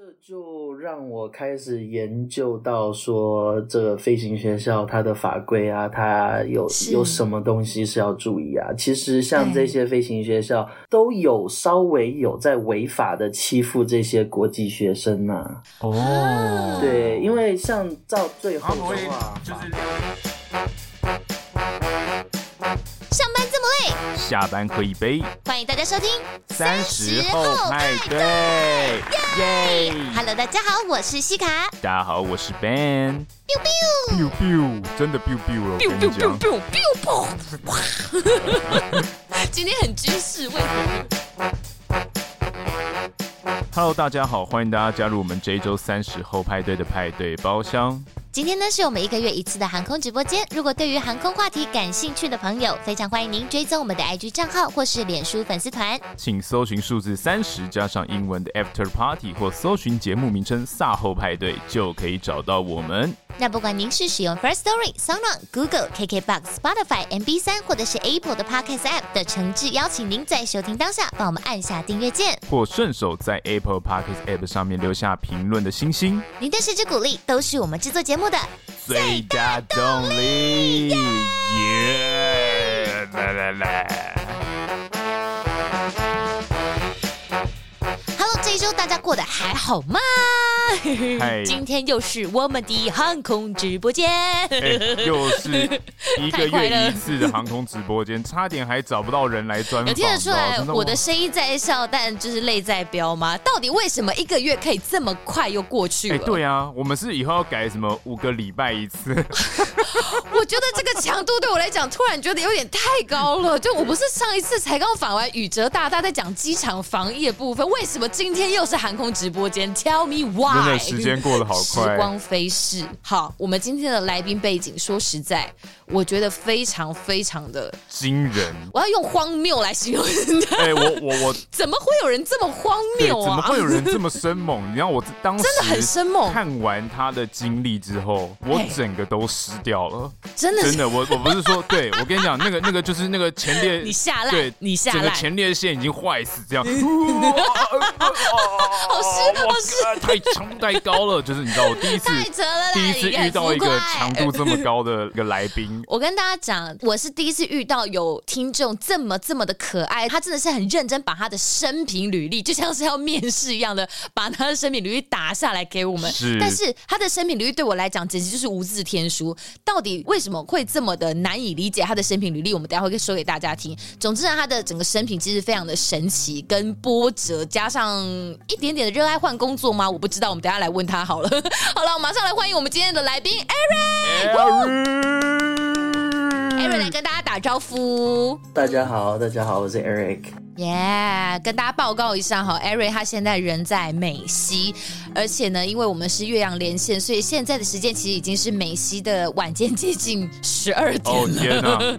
这就让我开始研究到说，这个飞行学校它的法规啊，它有有什么东西是要注意啊？其实像这些飞行学校都有稍微有在违法的欺负这些国际学生呐、啊。哦，对，因为像到最后的话，就是下班喝一杯，欢迎大家收听三十后派对。耶！Hello，大家好，我是西卡。大家好，我是 Ben。biu biu biu biu，真的 biu biu 了。biu biu biu biu biu biu。今天很军事，为什么？Hello，大家好，欢迎大家加入我们这一周三十后派对的派对包厢。今天呢，是我们一个月一次的航空直播间。如果对于航空话题感兴趣的朋友，非常欢迎您追踪我们的 IG 账号或是脸书粉丝团，请搜寻数字三十加上英文的 After Party，或搜寻节目名称“萨后派对”，就可以找到我们。那不管您是使用 First Story、SoundOn、Google、KKBox、Spotify、MB 三，或者是 Apple 的 Podcast App 的诚挚邀请您在收听当下帮我们按下订阅键，或顺手在 Apple Podcast App 上面留下评论的星星。您的支持鼓励都是我们制作节目的最大动力。耶！来来来，Hello，这一周大家过得还好吗？今天又是我们的航空直播间，又是 一个月一次的航空直播间，差点还找不到人来专访。有听得出来我的声音在笑，但就是泪在飙吗？到底为什么一个月可以这么快又过去了？对啊，我们是以后要改什么五个礼拜一次？我觉得这个强度对我来讲，突然觉得有点太高了。就我不是上一次才刚访完宇哲大大在讲机场防疫的部分，为什么今天又是航空直播间？Tell me why。真的时间过得好快，时光飞逝。好，我们今天的来宾背景，说实在，我觉得非常非常的惊人。我要用荒谬来形容。哎、欸，我我我，怎么会有人这么荒谬啊？怎么会有人这么生猛？你知道我当时真的很生猛。看完他的经历之后，我整个都湿掉了。真的，真的，我我不是说，对我跟你讲，那个那个就是那个前列，你下来，对，你下来，整个前列腺已经坏死，这样。好湿，好湿，太强。太高了，就是你知道，我第一次第一次遇到一个强度这么高的一个来宾。我跟大家讲，我是第一次遇到有听众这么这么的可爱，他真的是很认真把他的生平履历，就像是要面试一样的，把他的生平履历打下来给我们。是，但是他的生平履历对我来讲简直就是无字天书。到底为什么会这么的难以理解他的生平履历？我们等下会说给大家听。总之呢，他的整个生平其实非常的神奇跟波折，加上一点点的热爱换工作吗？我不知道。我们等下来问他好了。好了，我马上来欢迎我们今天的来宾 Eric，Eric 来跟大家打招呼。大家好，大家好，我是 Eric。耶，yeah, 跟大家报告一下哈，Eric 他现在人在美西，而且呢，因为我们是岳阳连线，所以现在的时间其实已经是美西的晚间接近十二点了，oh, 天哪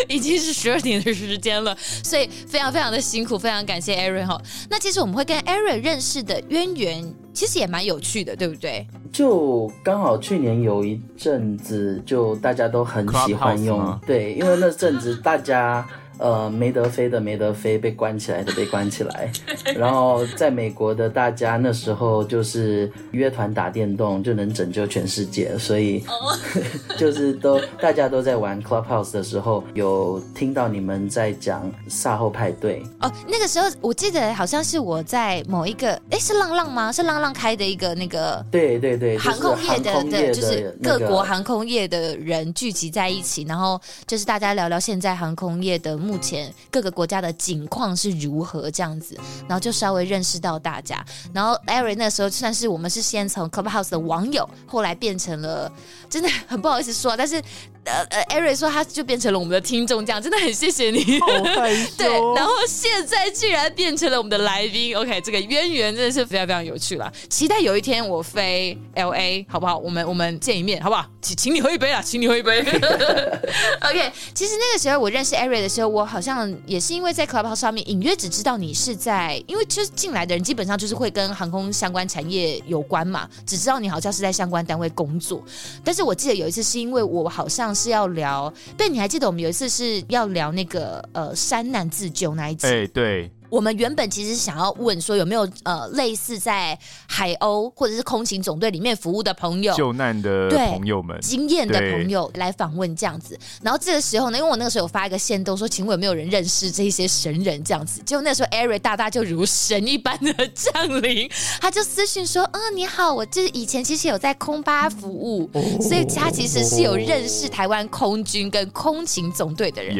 已经是十二点的时间了，所以非常非常的辛苦，非常感谢 Eric 哈。那其实我们会跟 Eric 认识的渊源，其实也蛮有趣的，对不对？就刚好去年有一阵子，就大家都很喜欢用，对，因为那阵子大家。呃，没得飞的没得飞，被关起来的被关起来。然后在美国的大家那时候就是约团打电动就能拯救全世界，所以 就是都大家都在玩 Clubhouse 的时候，有听到你们在讲赛后派对。哦，那个时候我记得好像是我在某一个，哎，是浪浪吗？是浪浪开的一个那个？对对对，航空业的，的就是各国航空业的人聚集在一起，然后就是大家聊聊现在航空业的。目目前各个国家的景况是如何这样子，然后就稍微认识到大家。然后艾瑞那时候算是我们是先从 Clubhouse 的网友，后来变成了真的很不好意思说，但是。呃呃，Eric 说他就变成了我们的听众，这样真的很谢谢你。对，然后现在居然变成了我们的来宾，OK，这个渊源真的是非常非常有趣了。期待有一天我飞 LA，好不好？我们我们见一面，好不好？请请你喝一杯啊，请你喝一杯。OK，其实那个时候我认识 Eric 的时候，我好像也是因为在 Clubhouse 上面隐约只知道你是在，因为就是进来的人基本上就是会跟航空相关产业有关嘛，只知道你好像是在相关单位工作。但是我记得有一次是因为我好像。是要聊，对，你还记得我们有一次是要聊那个呃山难自救那一集？哎，对，我们原本其实想要问说有没有呃类似在海鸥或者是空勤总队里面服务的朋友，救难的朋友们，经验的朋友来访问这样子。然后这个时候呢，因为我那个时候有发一个线动说，请问有没有人认识这些神人这样子？结果那时候 Eric 大大就如神一般的降临，他就私信说：“啊、嗯，你好，我就是以前其实有在空巴服务，哦、所以他其实是有认识台湾空军跟空勤总队的人。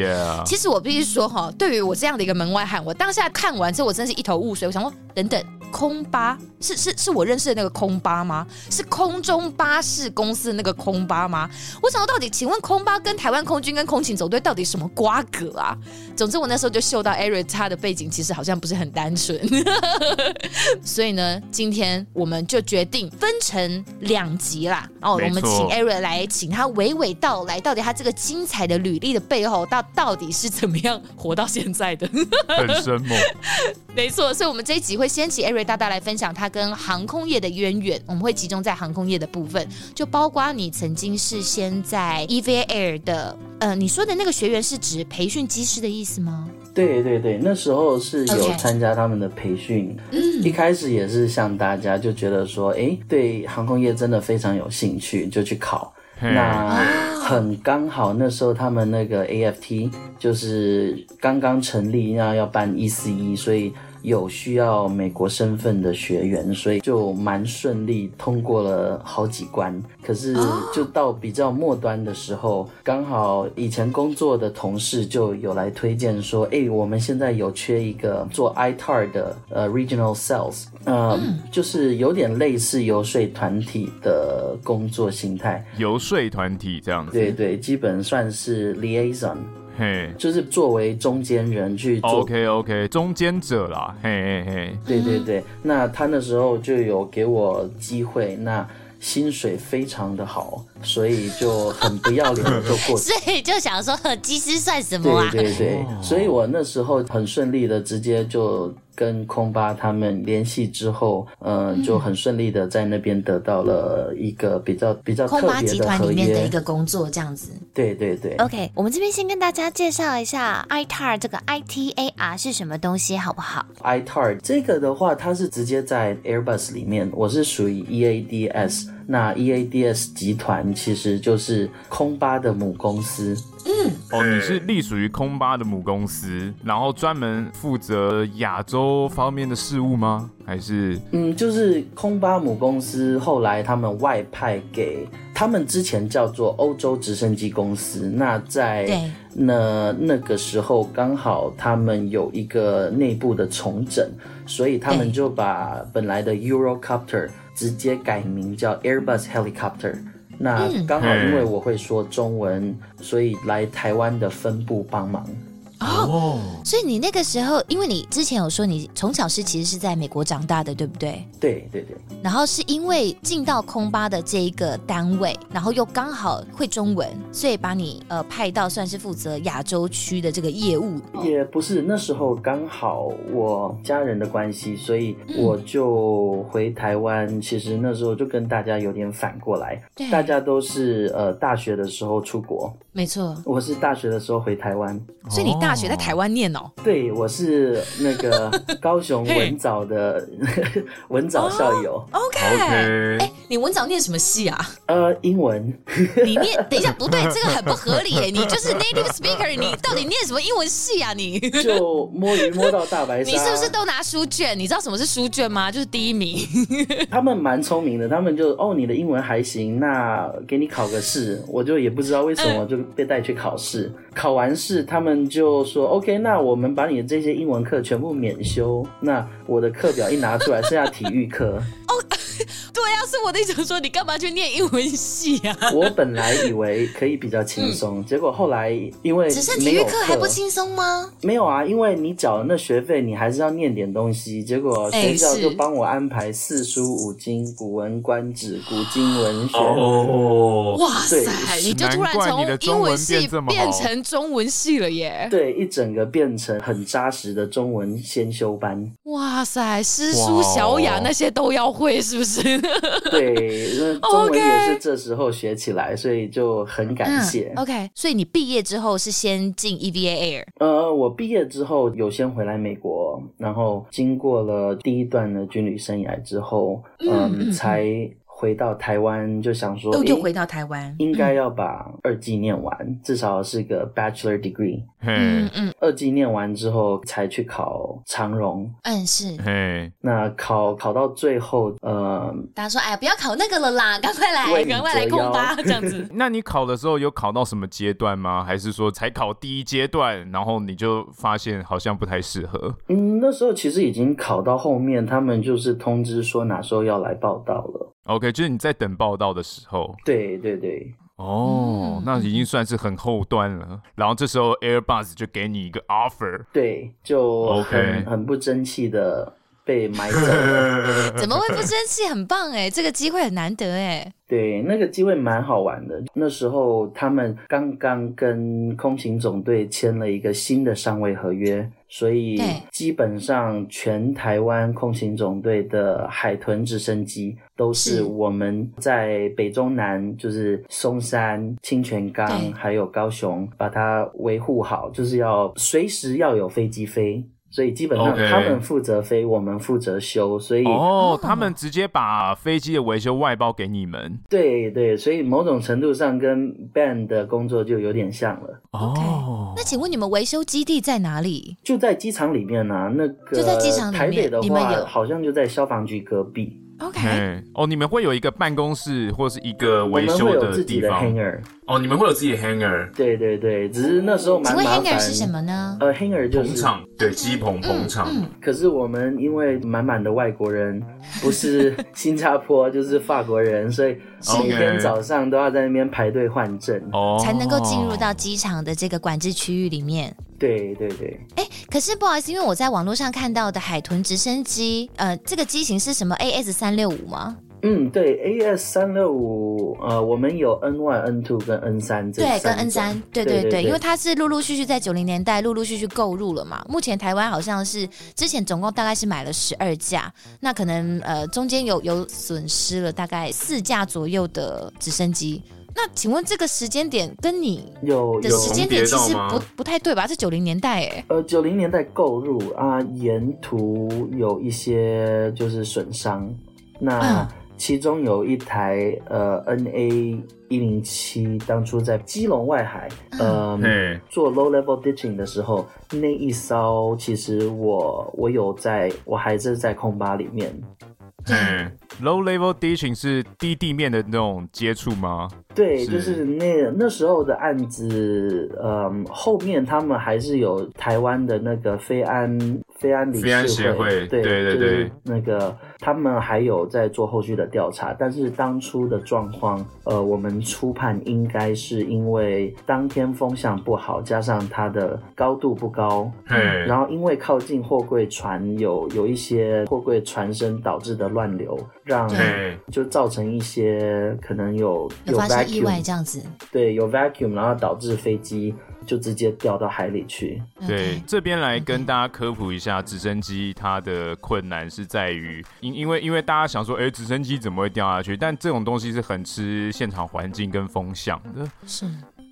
其实我必须说哈，对于我这样的一个门外汉，我当下看完之后，我真的是一头雾水。我想说，等等，空巴是是是我认识的那个空巴吗？是空中巴士公司的那个空巴吗？我想说，到底请问空巴跟台湾空军跟空勤总队到底什么瓜葛啊？总之，我那时候就嗅到 Eric 他的背景其实好像不是很单纯，所以呢，今天我们就决定分成两集啦。哦，我们请 Eric 来，请他娓娓道来，到底他这个精彩的履历的背后，到到底是怎么样活到现在的？很生猛，没错。所以，我们这一集会先请 Eric 大大来分享他跟航空业的渊源。我们会集中在航空业的部分，就包括你曾经是先在 EVA Air 的，呃，你说的那个学员是指培训机师的意思吗？对对对，那时候是有参加他们的培训，Okay. 一开始也是像大家就觉得说，哎，对航空业真的非常有兴趣，就去考。那很刚好，那时候他们那个 AFT 就是刚刚成立，然后要办 E4E，所以。有需要美国身份的学员，所以就蛮顺利通过了好几关。可是就到比较末端的时候，刚好以前工作的同事就有来推荐说：“哎，我们现在有缺一个做 ITAR 的呃 Regional Sales，呃，就是有点类似游说团体的工作形态。游说团体这样子，对对，基本算是 Liaison。”嘿，就是作为中间人去做，OK OK，中间者啦，嘿嘿嘿，对对对，那他那时候就有给我机会，那薪水非常的好，所以就很不要脸的就过去，所以就想说，机师算什么啊？对对对，所以我那时候很顺利的直接就。跟空巴他们联系之后，呃，就很顺利的在那边得到了一个比较比较特别的合约。空巴集团里面的一个工作这样子。对对对。OK，我们这边先跟大家介绍一下 ITAR 这个 ITAR 是什么东西，好不好？ITAR 这个的话，它是直接在 Airbus 里面，我是属于 EADS，那 EADS 集团其实就是空巴的母公司。嗯，哦，你是隶属于空巴的母公司，然后专门负责亚洲方面的事务吗？还是？嗯，就是空巴母公司后来他们外派给他们之前叫做欧洲直升机公司，那在那那个时候刚好他们有一个内部的重整，所以他们就把本来的 Eurocopter 直接改名叫 Airbus Helicopter。那刚好因为我会说中文，嗯、所以来台湾的分部帮忙。哦，所以你那个时候，因为你之前有说你从小是其实是在美国长大的，对不对？对对对。然后是因为进到空巴的这一个单位，然后又刚好会中文，所以把你呃派到算是负责亚洲区的这个业务。也不是，那时候刚好我家人的关系，所以我就回台湾。嗯、其实那时候就跟大家有点反过来，对大家都是呃大学的时候出国。没错，我是大学的时候回台湾，所以你大学在台湾念哦？对，我是那个 高雄文藻的文藻校友。OK，哎，你文藻念什么系啊？呃，英文。你念？等一下，不对，这个很不合理耶。你就是 native speaker，你到底念什么英文系啊？你就摸鱼摸到大白鲨。你是不是都拿书卷？你知道什么是书卷吗？就是第一名。他们蛮聪明的，他们就哦，你的英文还行，那给你考个试。我就也不知道为什么就。被带去考试，考完试，他们就说：“OK，那我们把你的这些英文课全部免修。”那我的课表一拿出来，剩下体育课。哦 对呀、啊，是我的意思说，你干嘛去念英文系啊？我本来以为可以比较轻松，嗯、结果后来因为只剩体育课还不轻松吗？没有啊，因为你缴了那学费，你还是要念点东西。结果学校就帮我安排四书五经、古文观止、古今文学。哦，哇塞！你就突然从英文系变成中文系了耶？对，一整个变成很扎实的中文先修班。哇塞，诗书小雅那些都要会，是不是？对，那 中文也是这时候学起来，所以就很感谢。嗯、OK，所以你毕业之后是先进 EVA Air？呃，我毕业之后有先回来美国，然后经过了第一段的军旅生涯之后，嗯，嗯才。回到台湾就想说，又回到台湾，应该要把二技念完，嗯、至少是个 bachelor degree。嗯嗯，二技念完之后才去考长荣。嗯，是。嘿，那考考到最后，呃，大家说，哎呀，不要考那个了啦，赶快来，赶快来空吧这样子。那你考的时候有考到什么阶段吗？还是说才考第一阶段，然后你就发现好像不太适合？嗯，那时候其实已经考到后面，他们就是通知说哪时候要来报道了。OK，就是你在等报道的时候。对对对。哦，那已经算是很后端了。然后这时候 Airbus 就给你一个 offer。对，就很 OK 很不争气的被买走了。怎么会不争气？很棒哎，这个机会很难得哎。对，那个机会蛮好玩的。那时候他们刚刚跟空勤总队签了一个新的上位合约。所以基本上全台湾空勤总队的海豚直升机都是我们在北中南，就是松山、清泉岗还有高雄，把它维护好，就是要随时要有飞机飞。所以基本上他们负责飞，Okay. 我们负责修。所以哦，oh, 他们直接把飞机的维修外包给你们。对对，所以某种程度上跟 band 的工作就有点像了。哦，Okay. 那请问你们维修基地在哪里？就在机场里面啊。那个就在机场里面。台北的话，你们有好像就在消防局隔壁。OK，哦，你们会有一个办公室或是一个维修的地方。我们会有自己的 hangar。哦，你们会有自己的 hanger。对对对，只是那时候蛮麻烦。请问 hanger 是什么呢？呃，hanger 就是捧场，对，机棚棚场。嗯嗯、可是我们因为满满的外国人，不是新加坡就是法国人，所以每天早上都要在那边排队换证，哦，才能够进入到机场的这个管制区域里面。对对对。哎，可是不好意思，因为我在网络上看到的海豚直升机，呃，这个机型是什么？AS 三六五吗？嗯，对，AS 三六五，呃，我们有 N one、N two 跟 N 三，对，跟 N 三，对对对，因为它是陆陆续续在九零年代陆陆续续购入了嘛。目前台湾好像是之前总共大概是买了十二架，那可能呃中间有有损失了大概四架左右的直升机。那请问这个时间点跟你有的时间点其实不不太对吧？是九零年代哎。呃，九零年代购入啊，沿途有一些就是损伤，那。嗯其中有一台呃 NA 一零七，当初在基隆外海，呃，嘿做 low level ditching 的时候，那一艘其实我我有在，我还是在空巴里面。嗯，low level ditching 是低地面的那种接触吗？对，是。就是那那时候的案子，嗯，后面他们还是有台湾的那个飞安飞安理事会，会对对对对，那个他们还有在做后续的调查，但是当初的状况，呃，我们初判应该是因为当天风向不好，加上它的高度不高，嗯，然后因为靠近货柜船有有一些货柜船身导致的乱流，让就造成一些可能有有发生意外这样子，对，有 vacuum，然后导致飞机就直接掉到海里去。对这边来跟大家科普一下，直升机它的困难是在于，因因为因为大家想说，哎，直升机怎么会掉下去？但这种东西是很吃现场环境跟风向的。是。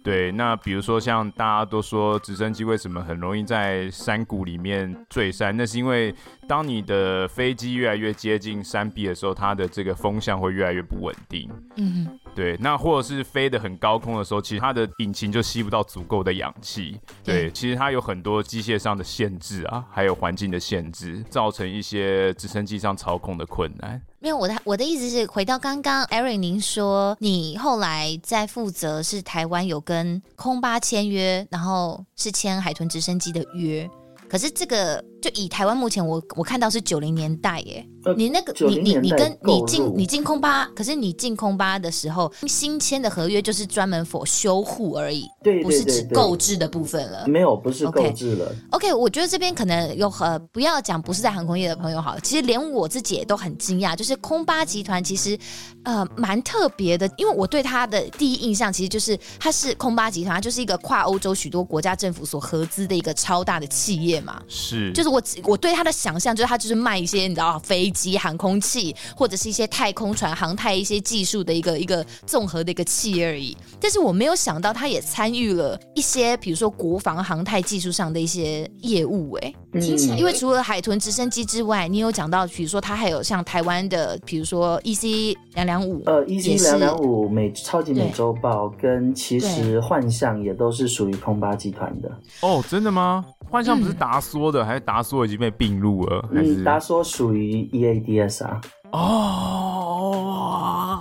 对，那比如说像大家都说直升机为什么很容易在山谷里面坠山？那是因为当你的飞机越来越接近山壁的时候，它的这个风向会越来越不稳定。嗯，对，那或者是飞得很高空的时候，其实它的引擎就吸不到足够的氧气。对，对，其实它有很多机械上的限制啊，还有环境的限制，造成一些直升机上操控的困难。没有，我的我的意思是，回到刚刚，Eric，您说你后来在负责是台湾有跟空巴签约，然后是签海豚直升机的约，可是这个。就以台湾目前我我看到是九零年代耶，呃、你那个你你你跟你进你进空巴，可是你进空巴的时候新签的合约就是专门 for 修护而已，对，对，对，对，不是指购置的部分了。没有，不是购置了。Okay, OK，我觉得这边可能有呃，不要讲不是在航空业的朋友好了，其实连我自己也都很惊讶，就是空巴集团其实呃蛮特别的，因为我对它的第一印象其实就是它是空巴集团，它就是一个跨欧洲许多国家政府所合资的一个超大的企业业嘛，是，就是我我对他的想象就是他就是卖一些你知道飞机、航空器或者是一些太空船、航太一些技术的一个一个综合的一个企业而已。但是我没有想到他也参与了一些，比如说国防航太技术上的一些业务、欸。哎、嗯，因为除了海豚直升机之外，你有讲到，比如说他还有像台湾的，比如说 EC 两两五，呃，EC 两两五美超级美洲豹跟其实幻象也都是属于空巴集团的。哦，真的吗？幻象不是达梭的，嗯、还是达梭已经被并入了？还是达梭属于 EADS 啊？哦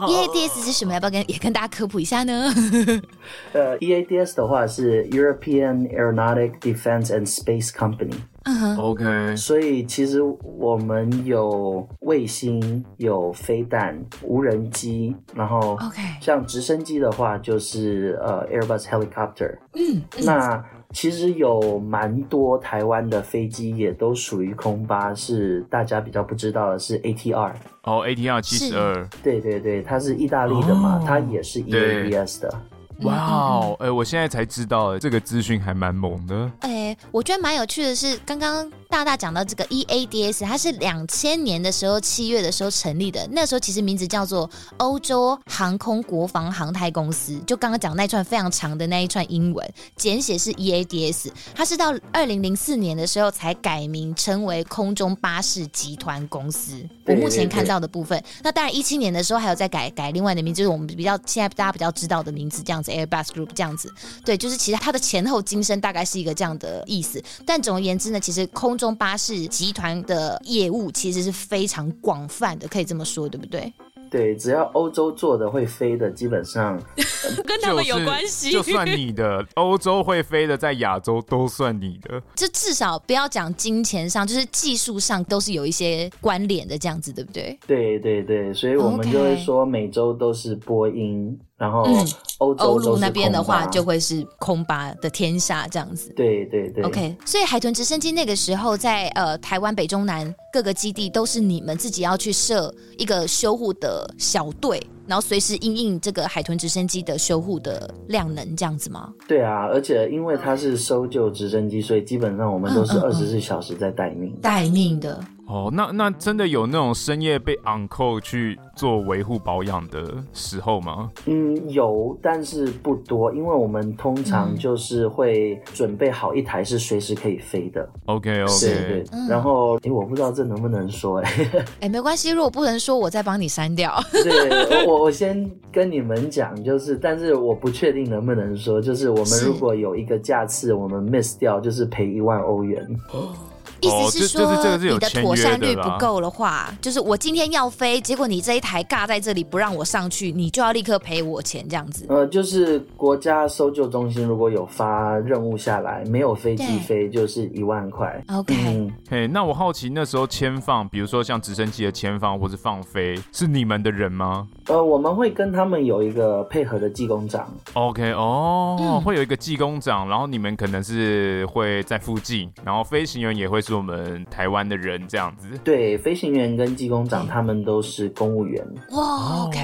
，EADS 是什么？要不要跟也跟大家科普一下呢？呃，EADS 的话是 European Aeronautic Defense and Space Company。，OK。所以其实我们有卫星、有飞弹、无人机，然后 OK，像直升机的话就是呃 Airbus Helicopter。嗯，那。其实有蛮多台湾的飞机也都属于空巴，是大家比较不知道的是 ATR 哦，ATR 七十二，对对对，它是意大利的嘛，哦、它也是 EABS 的。哇哦，哎，我现在才知道，这个资讯还蛮猛的。哎，我觉得蛮有趣的是，刚刚。大大讲到这个 EADS，它是两千年的时候七月的时候成立的，那时候其实名字叫做欧洲航空国防航太公司。就刚刚讲那串非常长的那一串英文，简写是 EADS。它是到二零零四年的时候才改名称为空中巴士集团公司。我目前看到的部分，那当然一七年的时候还有在改改另外的名字，就是我们比较现在大家比较知道的名字这样子，Airbus Group 这样子。对，就是其实它的前后今生大概是一个这样的意思。但总而言之呢，其实空中巴士集团的业务其实是非常广泛的，可以这么说，对不对？对，只要欧洲做的会飞的，基本上、呃、跟他们有关系。就算你的欧洲会飞的，在亚洲都算你的。就至少不要讲金钱上，就是技术上都是有一些关联的，这样子，对不对？对对对，所以我们就会说，每周都是波音。然后欧洲欧陆那边的话，就会是空巴的天下这样子。对对对。OK，所以海豚直升机那个时候在呃台湾北中南各个基地都是你们自己要去设一个修护的小队，然后随时应应这个海豚直升机的修护的量能这样子吗？对啊，而且因为它是搜救直升机，所以基本上我们都是二十四小时在待命，待命的。哦，那那真的有那种深夜被 on call 去做维护保养的时候吗？嗯，有，但是不多，因为我们通常就是会准备好一台是随时可以飞的。OK OK，对对。嗯、然后，哎，我不知道这能不能说，哎，哎，没关系，如果不能说，我再帮你删掉。对，我我先跟你们讲，就是，但是我不确定能不能说，就是我们如果有一个架次我们 miss 掉，就是赔一万欧元。意思是说，你的妥善率不够的话，就是我今天要飞，结果你这一台尬在这里不让我上去，你就要立刻赔我钱，这样子。呃，就是国家搜救中心如果有发任务下来，没有飞机飞，就是一万块。OK，嘿，那我好奇那时候签放，比如说像直升机的签放或是放飞，是你们的人吗？呃，我们会跟他们有一个配合的技工长。OK，哦，嗯、会有一个技工长，然后你们可能是会在附近，然后飞行员也会是我们台湾的人这样子。对，飞行员跟技工长他们都是公务员。哇，OK，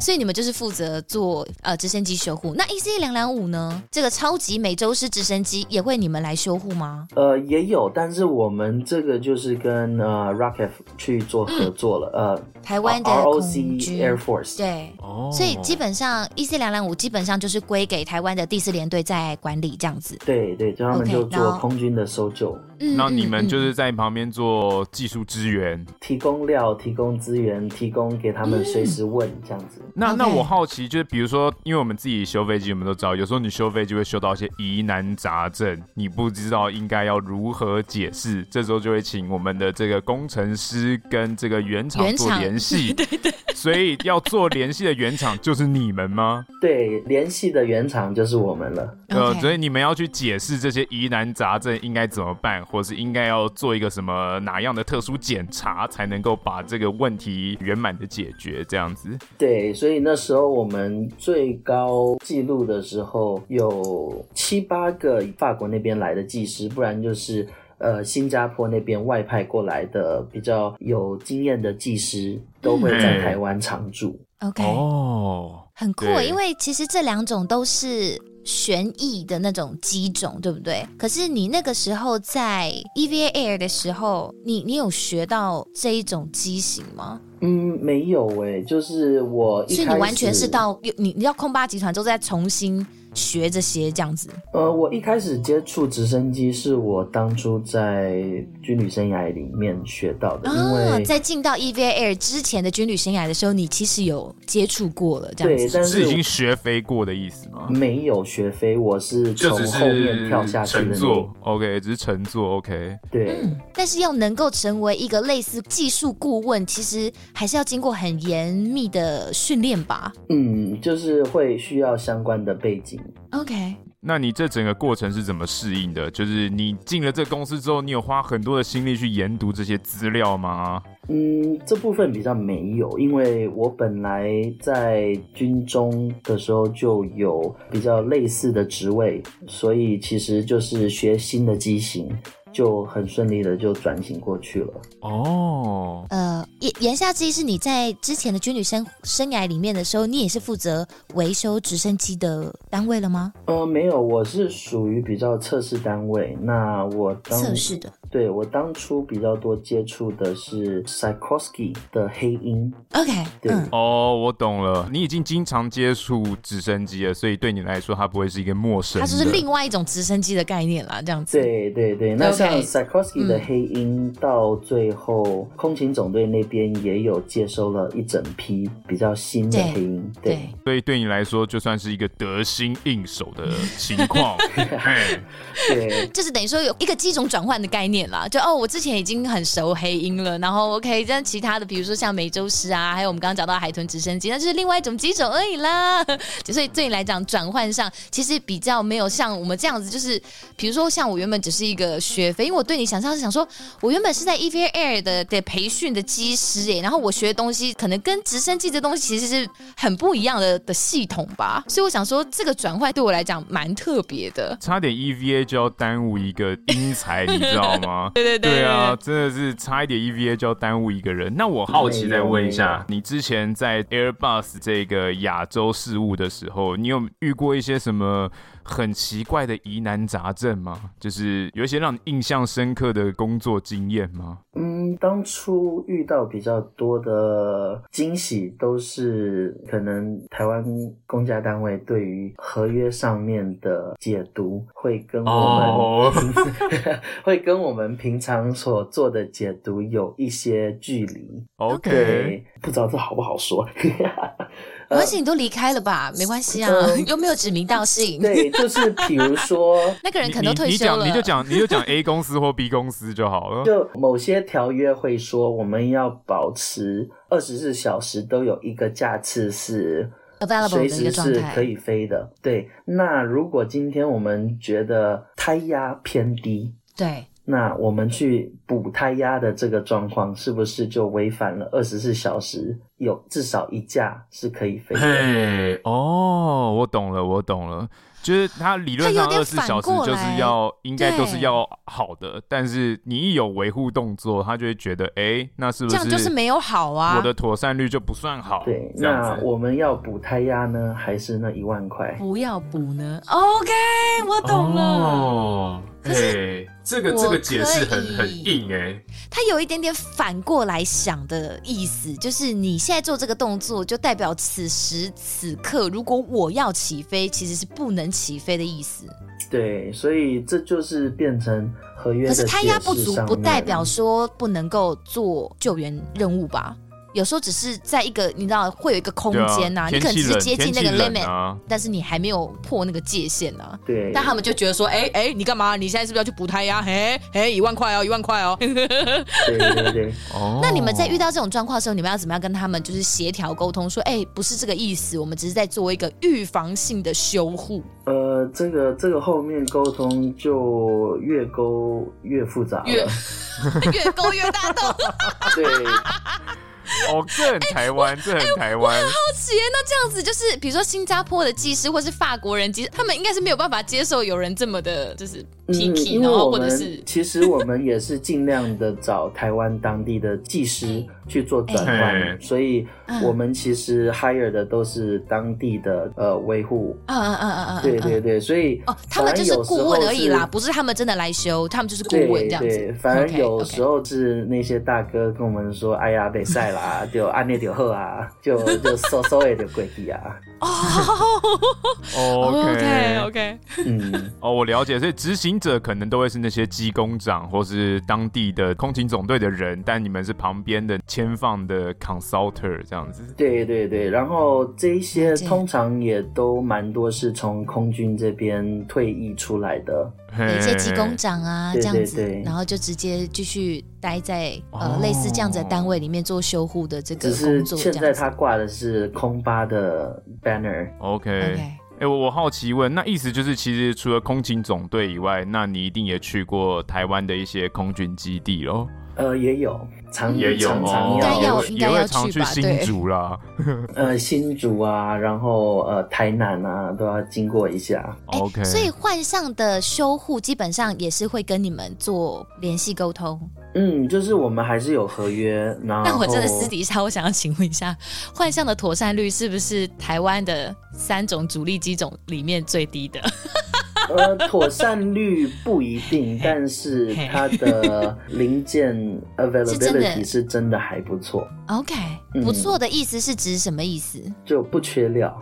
所以你们就是负责做呃直升机修护。那 EC 两两五呢？这个超级美洲狮直升机也会你们来修护吗？呃，也有，但是我们这个就是跟呃 ROCKET 去做合作了。嗯、呃，台湾的 ROC Air Force 对，所以基本上 EC 两两五基本上就是归给台湾的第四联队在管理这样子。对对，就他们就做空军的搜救。嗯，那你们就是在旁边做技术支援，提供料、提供资源、提供给他们随时问这样子。那那我好奇就是，比如说，因为我们自己修飞机，我们都知道，有时候你修飞机会修到一些疑难杂症，你不知道应该要如何解释，这时候就会请我们的这个工程师跟这个原厂做联系。对对。所以要做联系的原厂就是你们吗？对，联系的原厂就是我们了。呃，所以你们要去解释这些疑难杂症应该怎么办，或是应该要做一个什么哪样的特殊检查，才能够把这个问题圆满的解决，这样子。对，所以那时候我们最高记录的时候有七八个法国那边来的技师，不然就是。呃，新加坡那边外派过来的比较有经验的技师都会在台湾常驻。OK，哦，很酷，因为其实这两种都是旋翼的那种机种，对不对？可是你那个时候在 EVA Air 的时候，你你有学到这一种机型吗？嗯，没有诶、欸，就是我所以你完全是到你你到空巴集团之后再重新。学这些这样子，呃，我一开始接触直升机是我当初在军旅生涯里面学到的，因为、哦、在进到 EVA Air 之前的军旅生涯的时候，你其实有接触过了，这样子，对，但是，是已经学飞过的意思吗？没有学飞，我是从后面跳下去的。OK，只是乘坐。OK，对、嗯，但是要能够成为一个类似技术顾问，其实还是要经过很严密的训练吧？嗯，就是会需要相关的背景。OK，那你这整个过程是怎么适应的？就是你进了这个公司之后，你有花很多的心力去研读这些资料吗？嗯，这部分比较没有，因为我本来在军中的时候就有比较类似的职位，所以其实就是学新的机型。就很顺利的就转型过去了哦。呃，言言下之意是你在之前的军旅生生涯里面的时候，你也是负责维修直升机的单位了吗？呃，没有，我是属于比较测试单位。那我当测试的。对，我当初比较多接触的是 Sikorsky 的黑鹰。OK，对，嗯、哦，我懂了。你已经经常接触直升机了，所以对你来说，它不会是一个陌生。它就是另外一种直升机的概念啦，这样子。对对对，那像 Sikorsky 的黑鹰，到最后空勤总队那边也有接收了一整批比较新的黑鹰。对，所以对你来说，就算是一个得心应手的情况。对，就是等于说有一个机种转换的概念啦。就哦，我之前已经很熟黑鹰了，然后 OK，但其他的，比如说像美洲狮啊，还有我们刚刚讲到海豚直升机，那就是另外一种机种而已啦。所 以对你来讲，转换上其实比较没有像我们这样子，就是比如说像我原本只是一个学飞，因为我对你想象是想说，我原本是在 EVA Air 的的培训的机师哎，然后我学的东西可能跟直升机这东西其实是很不一样的的系统吧，所以我想说这个转换对我来讲蛮特别的，差点 EVA 就要耽误一个英才，你知道吗？对对对，对啊，真的是差一点 EVA 就要耽误一个人。那我好奇再问一下，你之前在 Airbus 这个亚洲事务的时候，你有遇过一些什么很奇怪的疑难杂症吗？就是有一些让你印象深刻的工作经验吗？嗯，当初遇到比较多的惊喜，都是可能台湾公家单位对于合约上面的解读会跟我们、oh. 会跟我们平常所做的解读有一些距离。OK，不知道这好不好说。没关系，你都离开了吧，没关系啊，呃、又没有指名道姓。对，就是比如说 那个人可能都退休了，你，你，你就讲，你就讲 A 公司或 B 公司就好了。就某些条约会说，我们要保持二十四小时都有一个架次是 available 随时是可以飞的。对，那如果今天我们觉得胎压偏低，对。那我们去补胎压的这个状况，是不是就违反了二十四小时有至少一架是可以飞的？嘿，哦，我懂了，我懂了，就是它理论上二十四小时就是要应该都是要好的，但是你一有维护动作，他就会觉得，哎，那是不是这样就是没有好啊？我的妥善率就不算好。对，那我们要补胎压呢，还是那一万块？不要补呢？OK，我懂了。哦可是这个这个解释很很硬哎、欸，他有一点点反过来想的意思，就是你现在做这个动作，就代表此时此刻，如果我要起飞，其实是不能起飞的意思。对，所以这就是变成合约。可是胎压不足不代表说不能够做救援任务吧？有时候只是在一个，你知道会有一个空间呐、啊，你可能只是接近那个 limit，、啊、但是你还没有破那个界限啊。对。但他们就觉得说，哎、欸、哎、欸，你干嘛？你现在是不是要去补胎呀？嘿，嘿，一万块哦，一万块哦。对对对。哦。那你们在遇到这种状况的时候，你们要怎么样跟他们就是协调沟通？说，哎、欸，不是这个意思，我们只是在做一个预防性的修护。呃，这个这个后面沟通就越沟越复杂，越 越沟越大洞。对。哦，这很台湾，欸、这很台湾。我很好奇，那这样子就是，比如说新加坡的技师，或是法国人技师，他们应该是没有办法接受有人这么的，就是嗯、然后或者是，其实我们也是尽量的找台湾当地的技师去做转换，所以我们其实 hire 的都是当地的呃维护。嗯嗯嗯嗯嗯，对对对，所以哦，他们就是顾问而已啦，不是他们真的来修，他们就是顾问这样子。对，反而有时候是那些大哥跟我们说：“哎呀，别晒啦，就按那条好啊，就就收收也点贵地啊。”哦，OK OK，嗯，哦，我了解，所以执行者可能都会是那些机工长或是当地的空勤总队的人，但你们是旁边的签放的 consultant 这样子。对对对，然后这一些通常也都蛮多是从空军这边退役出来的，有一些机工长啊这样子，然后就直接继续待在呃类似这样子的单位里面做修护的这个工作。现在他挂的是空巴的 banner。OK。哎，我我好奇问，那意思就是，其实除了空勤总队以外，那你一定也去过台湾的一些空军基地喽？呃，也有，常也有常常要也也会常去新竹啦。呃，新竹啊，然后呃，台南啊，都要经过一下。OK，所以幻象的修护基本上也是会跟你们做联系沟通。嗯，就是我们还是有合约。然后，但我真的私底下，我想要请问一下，幻象的妥善率是不是台湾的三种主力机种里面最低的？呃，妥善率不一定，但是它的零件 availability 是真的还不错。OK，不错的意思是指什么意思？就不缺料。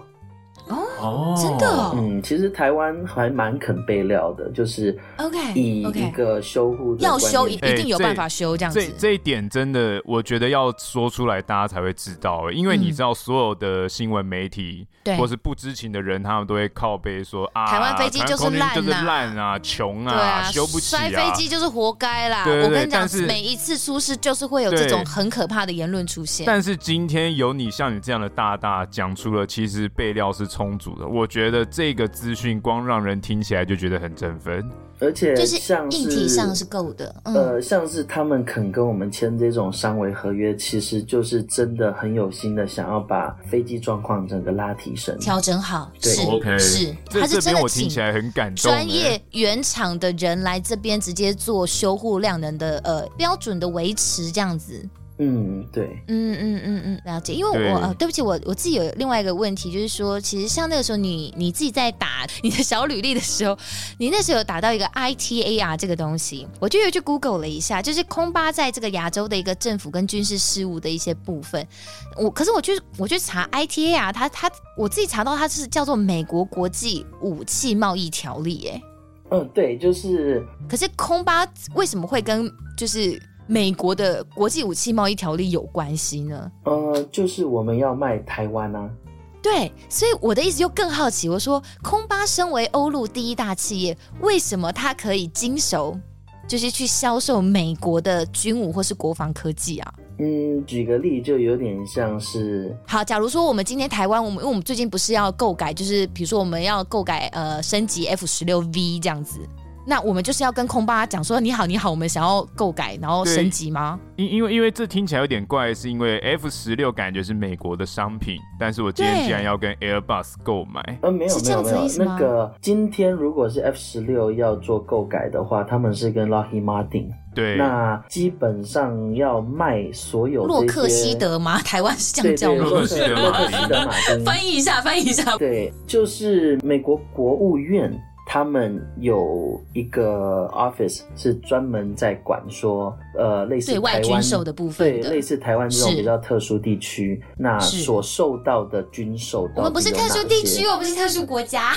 哦，真的，嗯，其实台湾还蛮肯备料的，就是 OK，以一个修护要修一定有办法修这样子。这这一点真的，我觉得要说出来，大家才会知道。因为你知道，所有的新闻媒体或是不知情的人，他们都会靠背说啊，台湾飞机就是烂，就是烂啊，穷啊，修不起啊，摔飞机就是活该啦。我跟你讲，每一次出事就是会有这种很可怕的言论出现。但是今天有你像你这样的大大讲出了，其实备料是充足的。我觉得这个资讯光让人听起来就觉得很振奋，而且就是硬体上是够的。嗯、呃，像是他们肯跟我们签这种三维合约，其实就是真的很有心的想要把飞机状况整个拉提升、调整好。对是，OK，是，他是真的我听起来很感动。专业原厂的人来这边直接做修护量能的呃标准的维持这样子。嗯，对，嗯嗯嗯嗯，了解。因为我对呃，对不起，我我自己有另外一个问题，就是说，其实像那个时候你你自己在打你的小履历的时候，你那时候有打到一个 ITAR 这个东西，我就有去 Google 了一下，就是空巴在这个亚洲的一个政府跟军事事务的一些部分。我可是我去我去查 ITAR，它它我自己查到它是叫做美国国际武器贸易条例，哎，嗯，对，就是。可是空巴为什么会跟就是？美国的国际武器贸易条例有关系呢？呃，就是我们要卖台湾啊。对，所以我的意思就更好奇，我说空巴身为欧陆第一大企业，为什么它可以经手，就是去销售美国的军武或是国防科技啊？嗯，举个例，就有点像是，好，假如说我们今天台湾，我们因为我们最近不是要购改，就是比如说我们要购改呃升级 F 十六 V 这样子。那我们就是要跟空巴讲说，你好，你好，我们想要购改，然后升级吗？因因为因为这听起来有点怪，是因为 F 十六感觉是美国的商品，但是我今天竟然要跟 Airbus 购买，呃，没有没有没有，那个今天如果是 F 十六要做购改的话，他们是跟 Lockheed Martin，对，那基本上要卖所有洛克希德吗？台湾是这样叫吗？洛克希德马丁，翻译一下，翻译一下，对，就是美国国务院。他们有一个 office 是专门在管说，呃，类似台湾对外军售的部分的，对，类似台湾这种比较特殊地区，那所受到的军售，我们不是特殊地区，我们是特殊国家。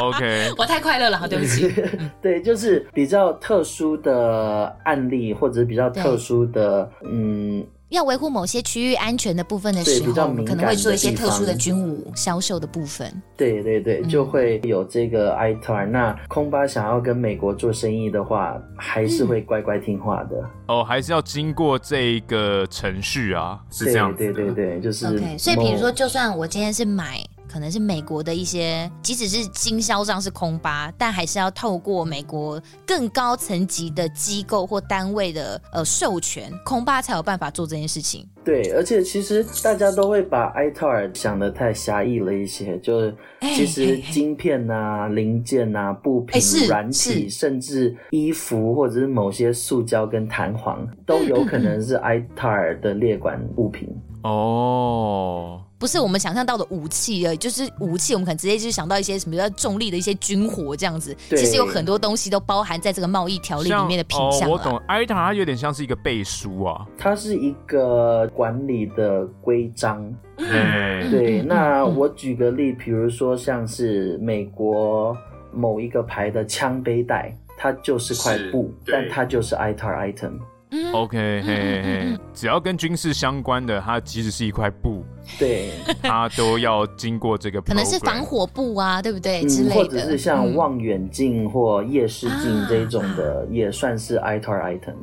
OK，我太快乐了，好，对不起。对，就是比较特殊的案例，或者比较特殊的，嗯。要维护某些区域安全的部分的时候，我们可能会做一些特殊的军武销售的部分。对对对，就会有这个 ITAR。那空巴想要跟美国做生意的话，还是会乖乖听话的。嗯、哦，还是要经过这一个程序啊，是这样子。对对对对，就是。OK，所以比如说，就算我今天是买可能是美国的一些，即使是经销商是空巴，但还是要透过美国更高层级的机构或单位的呃授权，空巴才有办法做这件事情。对，而且其实大家都会把 ITAR 想的太狭义了一些，就是其实晶片呐、啊、零件呐、啊、布品、软体，甚至衣服或者是某些塑胶跟弹簧，都有可能是 ITAR 的列管物品。哦。不是我们想象到的武器而已，就是武器，我们可能直接就想到一些什么叫重力的一些军火这样子。其实有很多东西都包含在这个贸易条例里面的品项。哦，我懂，ITAR 它有点像是一个背书啊，它是一个管理的规章。嗯，对。那我举个例，比如说像是美国某一个牌的枪背带，它就是块布，但它就是 ITAR item。嗯，OK，嘿嘿嘿，只要跟军事相关的，它即使是一块布，对，它都要经过这个，可能是防火布啊，对不对？嗯、之类的，或者是像望远镜或夜视镜这种的，嗯、也算是 ITAR item。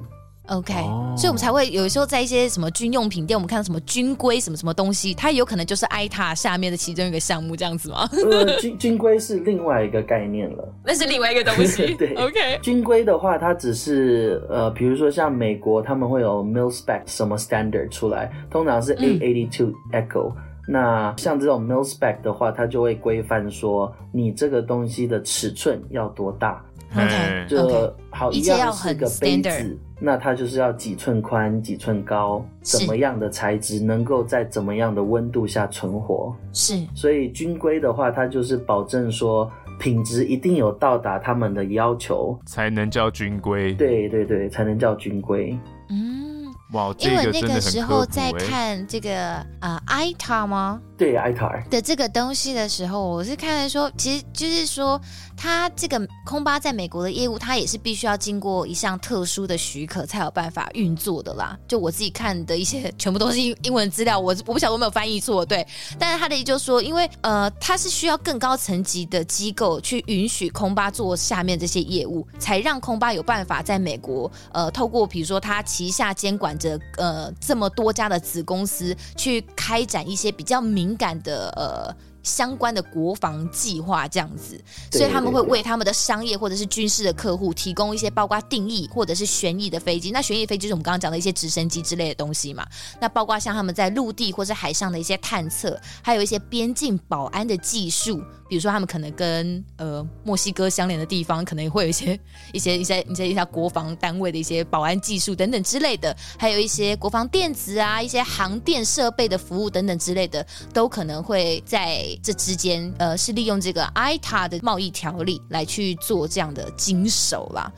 OK，、oh. 所以我们才会有时候在一些什么军用品店，我们看到什么军规什么什么东西，它有可能就是 ITAR 下面的其中一个项目这样子吗？呃，军 军规是另外一个概念了，那是另外一个东西。对，OK，军规的话，它只是呃，比如说像美国他们会有 Mil Spec 什么 standard 出来，通常是882 Echo、嗯。那像这种 Mil Spec 的话，它就会规范说你这个东西的尺寸要多大。OK，就 okay. 好一样是个杯子，那它就是要几寸宽、几寸高，怎么样的材质能够在怎么样的温度下存活？是，所以军规的话，它就是保证说品质一定有到达他们的要求，才能叫军规。对对对，才能叫军规。嗯。哇，因为那个时候在看这个啊，ITAR 吗？对，ITAR 的这个东西的时候，我是看来说，其实就是说，它这个空巴在美国的业务，它也是必须要经过一项特殊的许可才有办法运作的啦。就我自己看的一些，全部都是英英文资料，我我不晓得我没有翻译错，对。但是他的意思就是说，因为呃，它是需要更高层级的机构去允许空巴做下面这些业务，才让空巴有办法在美国呃，透过比如说他旗下监管着呃这么多家的子公司去开展一些比较明敏感的呃。相关的国防计划这样子，所以他们会为他们的商业或者是军事的客户提供一些包括定义或者是旋翼的飞机。那旋翼飞机就是我们刚刚讲的一些直升机之类的东西嘛。那包括像他们在陆地或是海上的一些探测，还有一些边境保安的技术，比如说他们可能跟呃墨西哥相连的地方，可能会有一些 一些一些一些一些国防单位的一些保安技术等等之类的，还有一些国防电子啊，一些航电设备的服务等等之类的，都可能会在。这之间，呃，是利用这个 ITA 的贸易条例来去做这样的经手啦，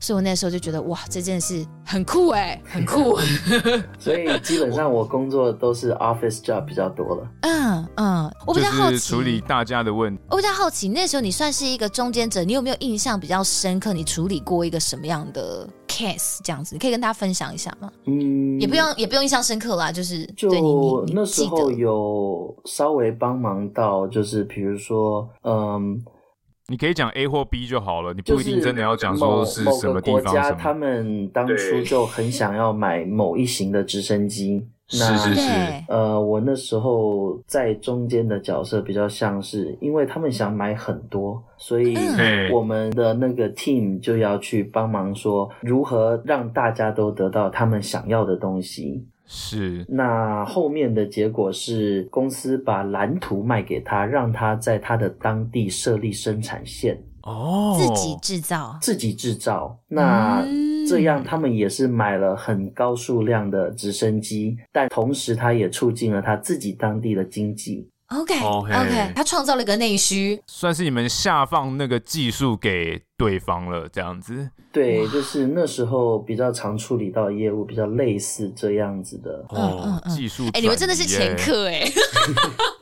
所以我那时候就觉得，哇，这件事很酷哎，很酷。所以基本上我工作都是 office job 比较多了。嗯嗯，我比较好奇处理大家的问题。我比较好奇，那时候你算是一个中间者，你有没有印象比较深刻？你处理过一个什么样的 case？这样子，你可以跟大家分享一下吗？嗯，也不用，也不用印象深刻啦，就是就那时候有稍微帮忙到，就是比如说，嗯。你可以讲 A 或 B 就好了，你不一定真的要讲说是什么地方。某个国家他们当初就很想要买某一型的直升机。那是是是。呃，我那时候在中间的角色比较像是，因为他们想买很多，所以我们的那个 team 就要去帮忙说如何让大家都得到他们想要的东西。是，那后面的结果是公司把蓝图卖给他，让他在他的当地设立生产线。哦，自己制造，自己制造。那这样他们也是买了很高数量的直升机，但同时他也促进了他自己当地的经济。OK OK，, okay 他创造了一个内需，算是你们下放那个技术给对方了，这样子。对，就是那时候比较常处理到的业务，比较类似这样子的。哦，技术。哎、欸，你们真的是前客 哎、欸！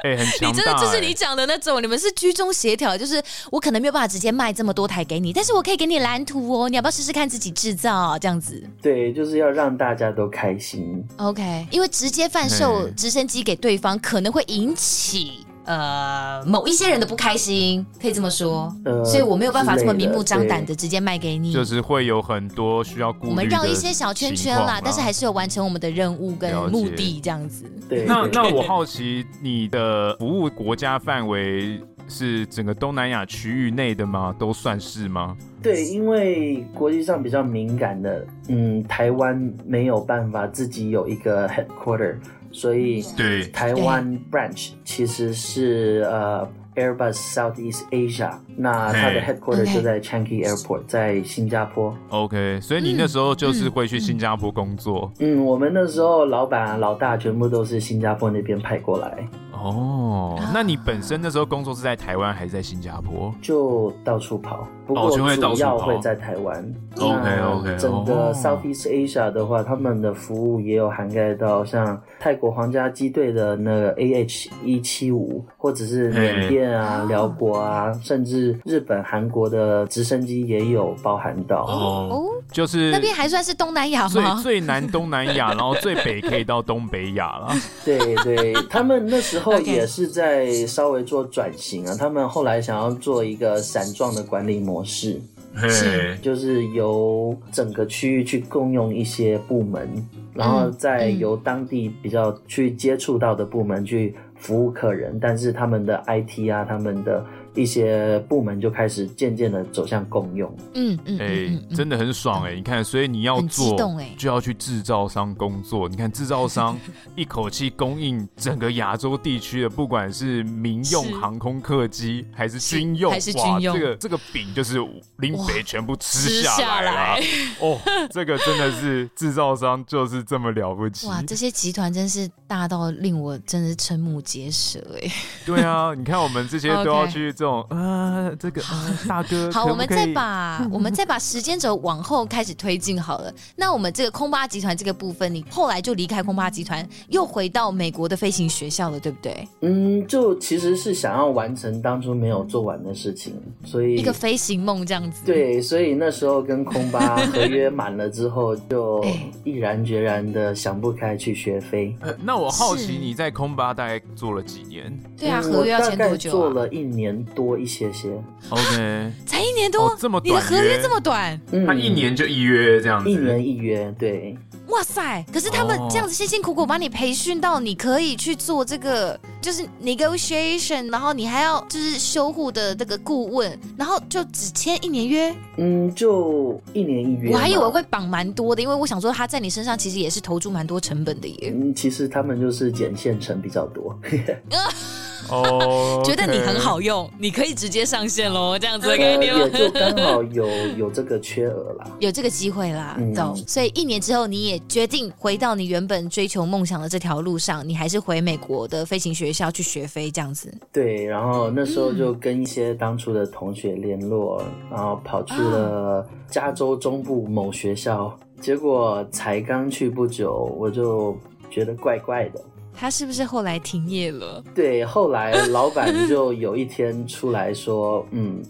哎、欸，很强、欸。你真的就是你讲的那种，你们是居中协调，就是我可能没有办法直接卖这么多台给你，但是我可以给你蓝图哦，你要不要试试看自己制造这样子？对，就是要让大家都开心。OK，因为直接贩售直升机给对方，可能会引起。呃某一些人的不开心，可以这么说。呃，所以我没有办法这么明目张胆的直接卖给你。就是会有很多需要顾虑。我们绕一些小圈圈啦，但是还是有完成我们的任务跟目的这样子。对，那那我好奇你的服务国家范围是整个东南亚区域内的吗？都算是吗？对，因为国际上比较敏感的，嗯，台湾没有办法自己有一个 headquarter，所以对台湾 branch 其实是呃 Airbus Southeast Asia，那它的 headquarter 就在 Changi Airport，在新加坡。OK，所以你那时候就是会去新加坡工作？嗯，我们那时候老板老大全部都是新加坡那边派过来。哦，那你本身那时候工作是在台湾还是在新加坡？就到处跑，不过主要会在台湾。OK OK。整个 Southeast Asia 的话，他们的服务也有涵盖到像泰国皇家机队的那个 AH 一七五，或者是缅甸啊、辽国啊，甚至日本、韩国的直升机也有包含到。哦，就是那边还算是东南亚吗？最最南东南亚，然后最北可以到东北亚了。对对，他们那时候。后也是在稍微做转型啊，他们后来想要做一个散状的管理模式，是。就是由整个区域去共用一些部门，然后再由当地比较去接触到的部门去服务客人，但是他们的 IT 啊，他们的。一些部门就开始渐渐的走向共用，嗯嗯，哎、欸，真的很爽哎、欸！你看，所以你要做，就要去制造商工作。你看，制造商 一口气供应整个亚洲地区的，不管是民用航空客机还是军用，还是军用，这个这个饼就是林北全部吃下来了。哦，这个真的是制造商就是这么了不起。哇，这些集团真是大到令我真的是瞠目结舌哎。对啊，你看我们这些都要去做。呃，这个呃，大哥，好，可可我们再把我们再把时间轴往后开始推进好了。那我们这个空巴集团这个部分，你后来就离开空巴集团，又回到美国的飞行学校了，对不对？嗯，就其实是想要完成当初没有做完的事情，所以一个飞行梦这样子。对，所以那时候跟空巴合约满了之后，就 毅然决然的想不开去学飞。呃，那我好奇你在空巴大概做了几年？对啊，合约要签多久啊？做了一年多一些些，OK，才一年多，哦、这么短，你的合约这么短，嗯，他一年就一约这样子，一年一约，对，哇塞，可是他们这样子辛辛苦苦把你培训到，你可以去做这个，就是 negotiation，然后你还要就是修护的这个顾问，然后就只签一年约，嗯，就一年一约，我还以为会绑蛮多的，因为我想说他在你身上其实也是投注蛮多成本的耶，嗯，其实他们就是捡现成比较多。哦，oh. 觉得你很好用，你可以直接上线喽，这样子的概念。也就刚好有有这个缺额啦，有这个机会啦，懂、嗯。所以一年之后，你也决定回到你原本追求梦想的这条路上，你还是回美国的飞行学校去学飞，这样子。对，然后那时候就跟一些当初的同学联络，然后跑去了加州中部某学校，啊、结果才刚去不久，我就觉得怪怪的。他是不是后来停业了？对，后来老板就有一天出来说：“嗯。”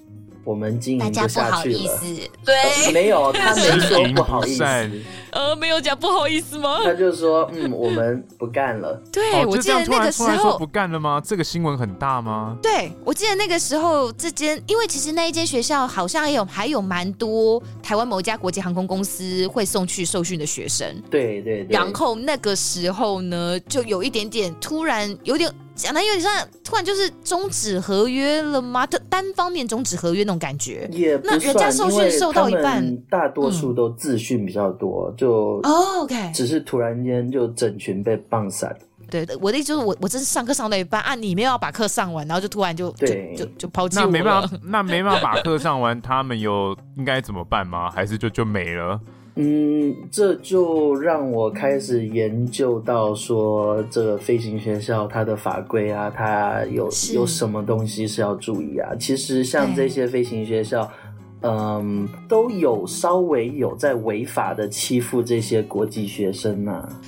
我们经营不下去了。对、呃，没有，他 没说不好意思。呃，没有讲不好意思吗？他就说，嗯，我们不干了。对，我记得那个时候不干了吗？这个新闻很大吗？对，我记得那个时候，这间因为其实那一间学校好像还有还有蛮多台湾某一家国际航空公司会送去受训的学生。对对对。然后那个时候呢，就有一点点突然有点。讲的有点像突然就是终止合约了吗？单单方面终止合约那种感觉。也不，那人家受训受到一半，大多数都自训比较多，嗯、就 OK，只是突然间就整群被棒散。对，我的意思就是我我真是上课上到一半啊，你没有要把课上完，然后就突然就对就就，就抛弃我。那没办法，那没办法把课上完，他们有应该怎么办吗？还是就就没了？嗯，这就让我开始研究到说，这个飞行学校它的法规啊，它有有什么东西是要注意啊？其实像这些飞行学校，嗯，都有稍微有在违法的欺负这些国际学生呢、啊。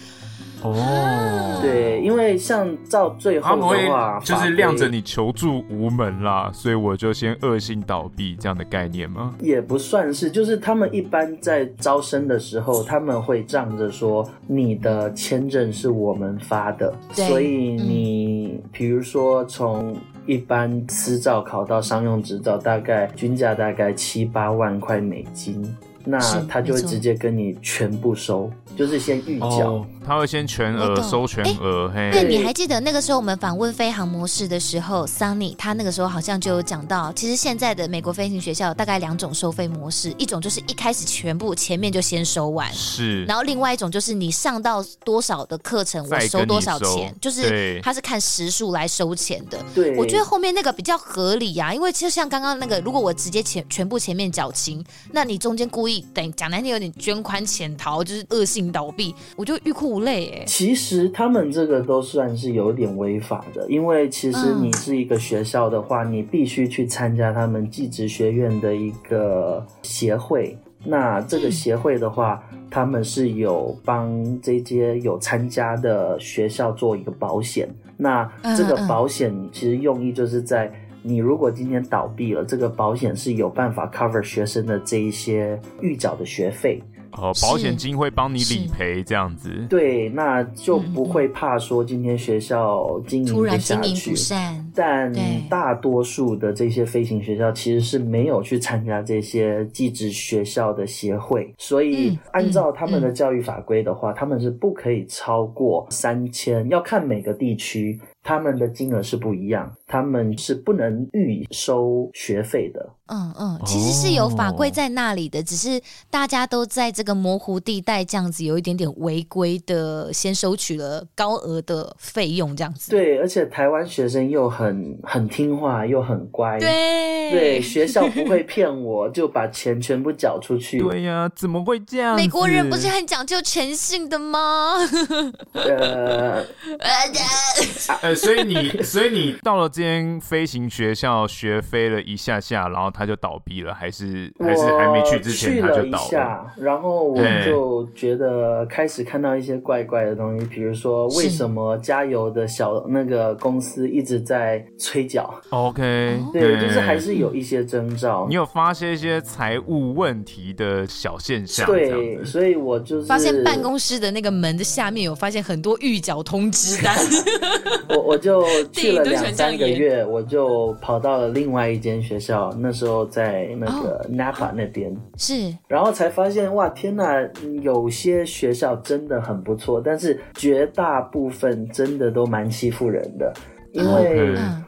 哦，对，因为像照最后的话，就是亮着你求助无门啦，所以我就先恶性倒闭这样的概念吗？也不算是，就是他们一般在招生的时候，他们会仗着说你的签证是我们发的，所以你。你比如说从一般私照考到商用执照，大概均价大概七八万块美金。那他就会直接跟你全部收，就是先预缴。Oh. 他会先全额收全额，欸、嘿。对，你还记得那个时候我们访问飞航模式的时候，Sunny 他那个时候好像就有讲到，其实现在的美国飞行学校有大概两种收费模式，一种就是一开始全部前面就先收完，是。然后另外一种就是你上到多少的课程，我收多少钱，就是他是看时数来收钱的。对，我觉得后面那个比较合理呀、啊，因为就像刚刚那个，如果我直接前全部前面缴清，那你中间故意等讲难听有点捐款潜逃，就是恶性倒闭，我就欲哭其实他们这个都算是有点违法的，因为其实你是一个学校的话，嗯、你必须去参加他们技职学院的一个协会。那这个协会的话，嗯、他们是有帮这些有参加的学校做一个保险。那这个保险其实用意就是在你如果今天倒闭了，这个保险是有办法 cover 学生的这一些预缴的学费。哦，保险金会帮你理赔这样子，对，那就不会怕说今天学校经营不下去，突然经营不善。但大多数的这些飞行学校其实是没有去参加这些寄职学校的协会，所以按照他们的教育法规的话，他们是不可以超过三千，要看每个地区。他们的金额是不一样，他们是不能预收学费的。嗯嗯，其实是有法规在那里的，哦、只是大家都在这个模糊地带，这样子有一点点违规的，先收取了高额的费用，这样子。对，而且台湾学生又很很听话，又很乖。对对，学校不会骗我，就把钱全部缴出去。对呀、啊，怎么会这样？美国人不是很讲究诚信的吗？呃。所以你，所以你到了这间飞行学校学飞了一下下，然后他就倒闭了，还是还是还没去之前他就倒了？去了一下，然后我就觉得开始看到一些怪怪的东西，比如说为什么加油的小那个公司一直在催缴？OK，对，就是还是有一些征兆。你有发现一些财务问题的小现象？对，所以我就是发现办公室的那个门的下面有发现很多预缴通知单。我我就 去了两三个月，我就跑到了另外一间学校，那时候在那个 Napa 那边，是，然后才发现哇，天哪，有些学校真的很不错，但是绝大部分真的都蛮欺负人的，因为，嗯，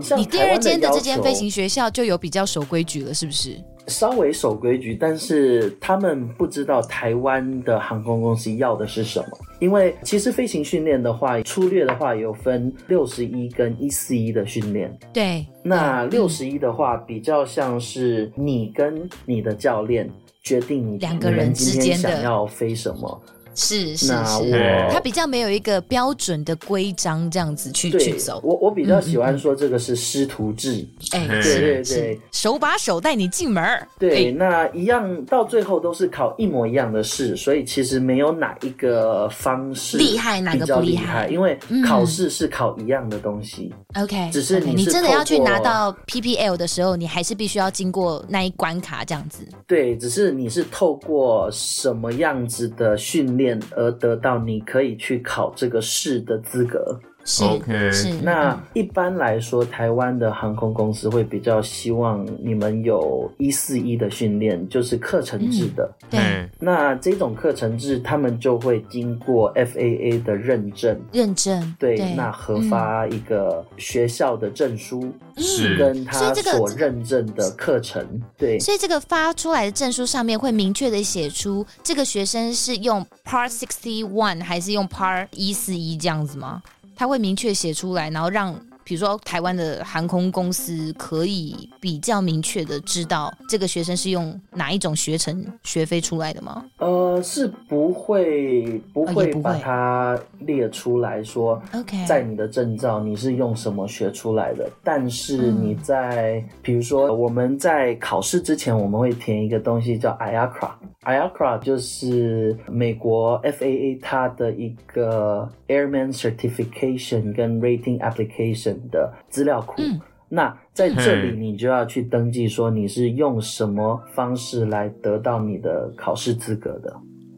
像你第二间的这间飞行学校就有比较守规矩了，是不是？稍微守规矩，但是他们不知道台湾的航空公司要的是什么。因为其实飞行训练的话，粗略的话有分六十一跟一四一的训练。对，那六十一的话比较像是你跟你的教练决定你两个人之间想要飞什么。是是是，我他比较没有一个标准的规章这样子去去走。我我比较喜欢说这个是师徒制，哎、嗯，对对对，手把手带你进门。对，那一样到最后都是考一模一样的试，所以其实没有哪一个方式厉害，哪个不厉害，因为考试是考一样的东西。OK，、嗯、只是你是 okay, 你真的要去拿到 PPL 的时候，你还是必须要经过那一关卡这样子。对，只是你是透过什么样子的训练。而得到你可以去考这个试的资格。是，okay. 是。那一般来说，台湾的航空公司会比较希望你们有一四一的训练，就是课程制的。嗯、对。那这种课程制，他们就会经过 FAA 的认证。认证。对。对那核发一个学校的证书，是跟他所认证的课程。对。所以这个发出来的证书上面会明确的写出，这个学生是用 Part Sixty One 还是用 Part 一四一这样子吗？他会明确写出来，然后让比如说台湾的航空公司可以比较明确的知道这个学生是用哪一种学程学飞出来的吗？呃，是不会不会把它列出来说，OK，在你的证照你是用什么学出来的但是你在、嗯、比如说我们在考试之前，我们会填一个东西叫 IACRA。IACRA 就是美国 FAA 它的一个 Airman Certification 跟 Rating Application 的资料库。嗯。那在这里你就要去登记说你是用什么方式来得到你的考试资格的。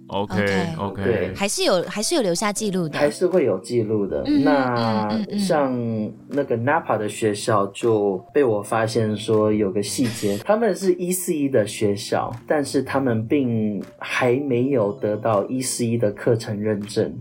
OK OK，对，还是有还是有留下记录的，还是会有记录的。嗯那、嗯嗯嗯像那个 Napa 的学校就被我发现说有个细节，他们是一四一的学校，但是他们并还没有得到一四一的课程认证。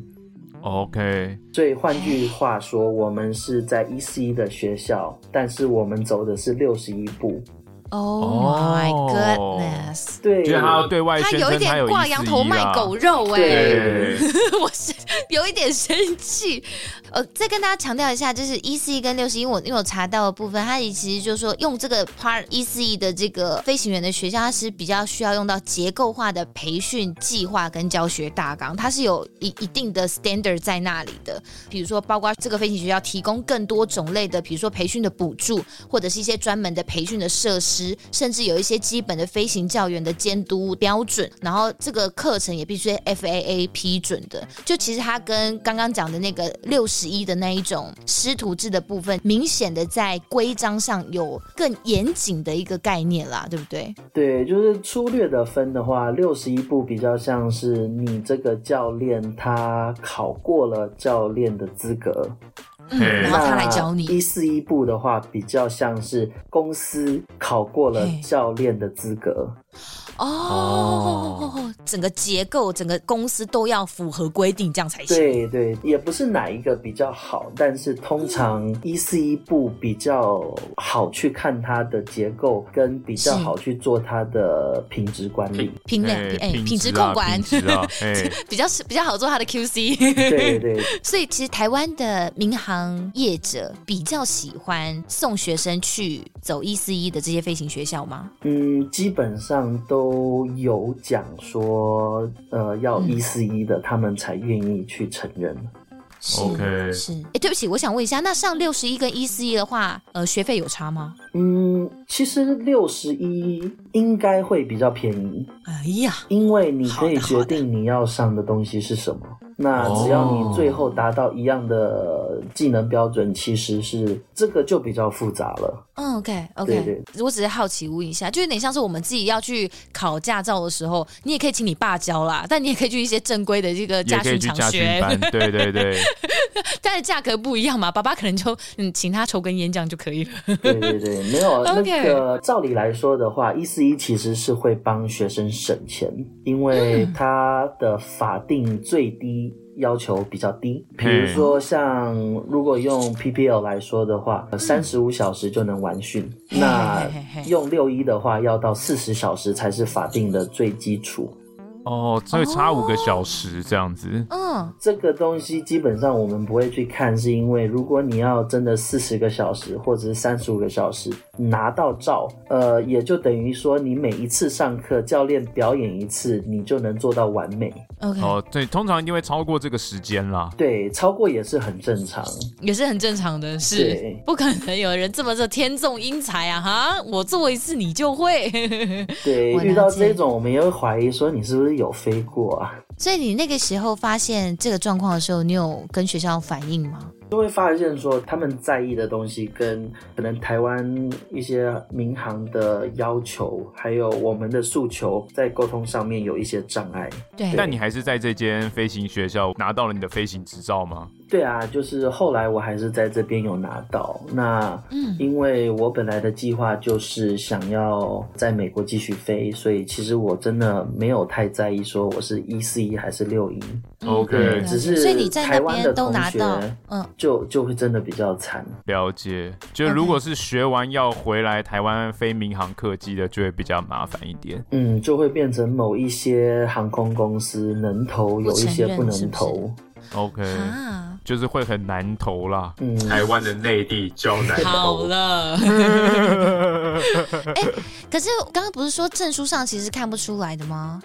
OK，所以换句话说，我们是在一四一的学校，但是我们走的是六十一步。Oh my goodness！对，就是他要对外宣称他有一点挂羊头卖狗肉哎、对，我是有一点生气。呃，再跟大家强调一下，就是一四一跟六十一，我因为我查到的部分，它其实就是说用这个 Part 一四一的这个飞行员的学校，它是比较需要用到结构化的培训计划跟教学大纲，它是有一一定的 standard 在那里的。比如说，包括这个飞行学校提供更多种类的，比如说培训的补助，或者是一些专门的培训的设施，甚至有一些基本的飞行教员的监督标准。然后这个课程也必须 FAA 批准的。就其实它跟刚刚讲的那个六十十一的那一种师徒制的部分，明显的在规章上有更严谨的一个概念啦，对不对？对，就是粗略的分的话，六十一步比较像是你这个教练他考过了教练的资格，然后他来教你。一四一部的话，比较像是公司考过了教练的资格。哦，哦，整个结构，整个公司都要符合规定，这样才行。对对，也不是哪一个比较好，但是通常一四一部比较好去看它的结构，跟比较好去做它的品质管理。品质哎，品质控管，比较比较好做它的 QC。对对。所以其实台湾的民航业者比较喜欢送学生去走一四一的这些飞行学校吗？嗯，基本上都。有讲说，呃，要一四一的，嗯、他们才愿意去承认。是 OK，是。哎、欸，对不起，我想问一下，那上六十一跟一四一的话，呃，学费有差吗？嗯，其实六十一应该会比较便宜。哎呀，因为你可以决定你要上的东西是什么。那只要你最后达到一样的技能标准，其实是这个就比较复杂了。嗯，OK OK，对对，我只是好奇问一下，就有点像是我们自己要去考驾照的时候，你也可以请你爸教啦，但你也可以去一些正规的这个驾训场学。对对对，但是价格不一样嘛，爸爸可能就嗯请他抽根烟这样就可以了。对对对，没有 那个照理来说的话，一四一其实是会帮学生省钱，因为他的法定最低。要求比较低，比如说像如果用 PPL 来说的话，三十五小时就能完训。嗯、那用六一的话，要到四十小时才是法定的最基础。哦，所以差五个小时这样子。嗯，这个东西基本上我们不会去看，是因为如果你要真的四十个小时或者是三十五个小时拿到照，呃，也就等于说你每一次上课，教练表演一次，你就能做到完美。OK，哦，对，通常一定会超过这个时间啦。对，超过也是很正常，也是很正常的，事对不可能有人这么的天纵英才啊！哈，我做一次你就会。对，遇到这种我们也会怀疑说你是不是有飞过啊？所以你那个时候发现这个状况的时候，你有跟学校反映吗？就会发现说他们在意的东西跟可能台湾一些民航的要求，还有我们的诉求，在沟通上面有一些障碍。对，但你还是在这间飞行学校拿到了你的飞行执照吗？对啊，就是后来我还是在这边有拿到。那嗯，因为我本来的计划就是想要在美国继续飞，所以其实我真的没有太在意说我是一四一还是六一。OK，只是所以你在台湾的同学，嗯，就就会真的比较惨。了解，就如果是学完要回来台湾飞民航客机的，就会比较麻烦一点。嗯，就会变成某一些航空公司能投，有一些不能投。OK，啊，就是会很难投啦。嗯，台湾的内地较难投。好了，哎、欸，可是刚刚不是说证书上其实看不出来的吗？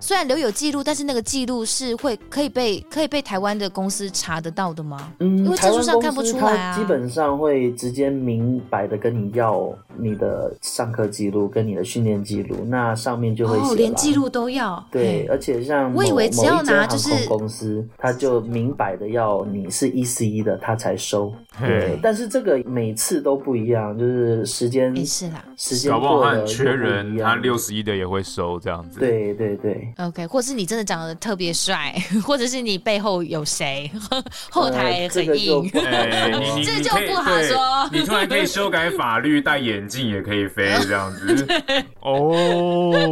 虽然留有记录，但是那个记录是会可以被可以被台湾的公司查得到的吗？嗯，因为证书上看不出来啊。基本上会直接明白的跟你要你的上课记录跟你的训练记录，那上面就会写。哦，连记录都要。对，而且像我以为只要拿就是某一间航空公司，他就明摆的要你是一四一的，他才收。对，但是这个每次都不一样，就是时间。没事啦，时间过了缺人，他六十一的也会收这样子。对对对。对，OK，或是你真的长得特别帅，或者是你背后有谁，后台很硬，呃 这就不好说。你突然可以修改法律，戴眼镜也可以飞这样子。哦，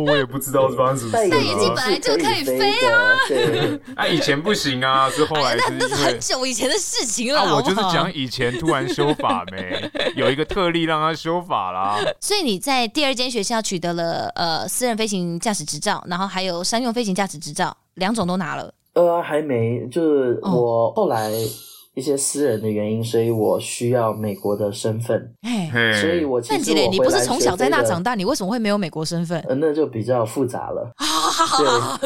我也不知道是发生什么事。戴眼镜本来就可以飞啊。对，啊，以前不行啊，是后来。那那是很久以前的事情了。啊，我就是讲以前突然修法没，有一个特例让他修法啦。所以你在第二间学校取得了呃私人飞行驾驶执照，然后还有商用飞行驾驶执照，两种都拿了。呃，还没，就是我后来。一些私人的原因，所以我需要美国的身份。哎，所以我其实我你不是从小在那长大，你为什么会没有美国身份？呃，那就比较复杂了。啊，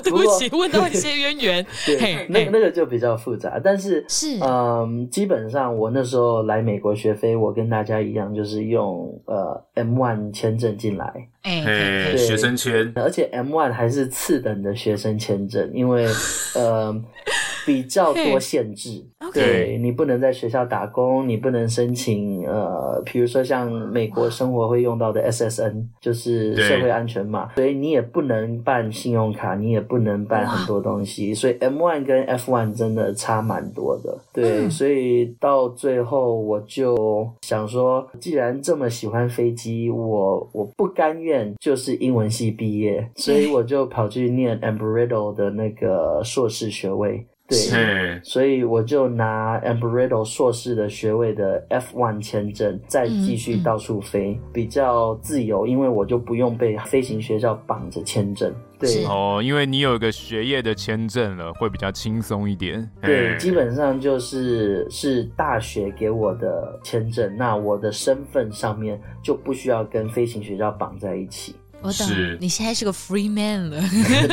对不起，问到一些渊源。对，那那个就比较复杂。但是是嗯，基本上我那时候来美国学飞，我跟大家一样，就是用呃 M1 签证进来。哎，学生签，而且 M one 还是次等的学生签证，因为呃。比较多限制。Okay. 对，你不能在学校打工，你不能申请呃，比如说像美国生活会用到的 SSN，就是社会安全码，所以你也不能办信用卡，你也不能办很多东西，所以 M1 跟 F1 真的差蛮多的，对，所以到最后我就想说，既然这么喜欢飞机，我我不甘愿就是英文系毕业，所以我就跑去念 Embry-Riddle 的那个硕士学位。对，所以我就拿 Embry-Riddle 硕士的学位的 F1 签证，再继续到处飞，嗯嗯，比较自由，因为我就不用被飞行学校绑着签证。对哦，因为你有一个学业的签证了，会比较轻松一点。对，基本上就是是大学给我的签证，那我的身份上面就不需要跟飞行学校绑在一起。我懂，你现在是个 free man 了。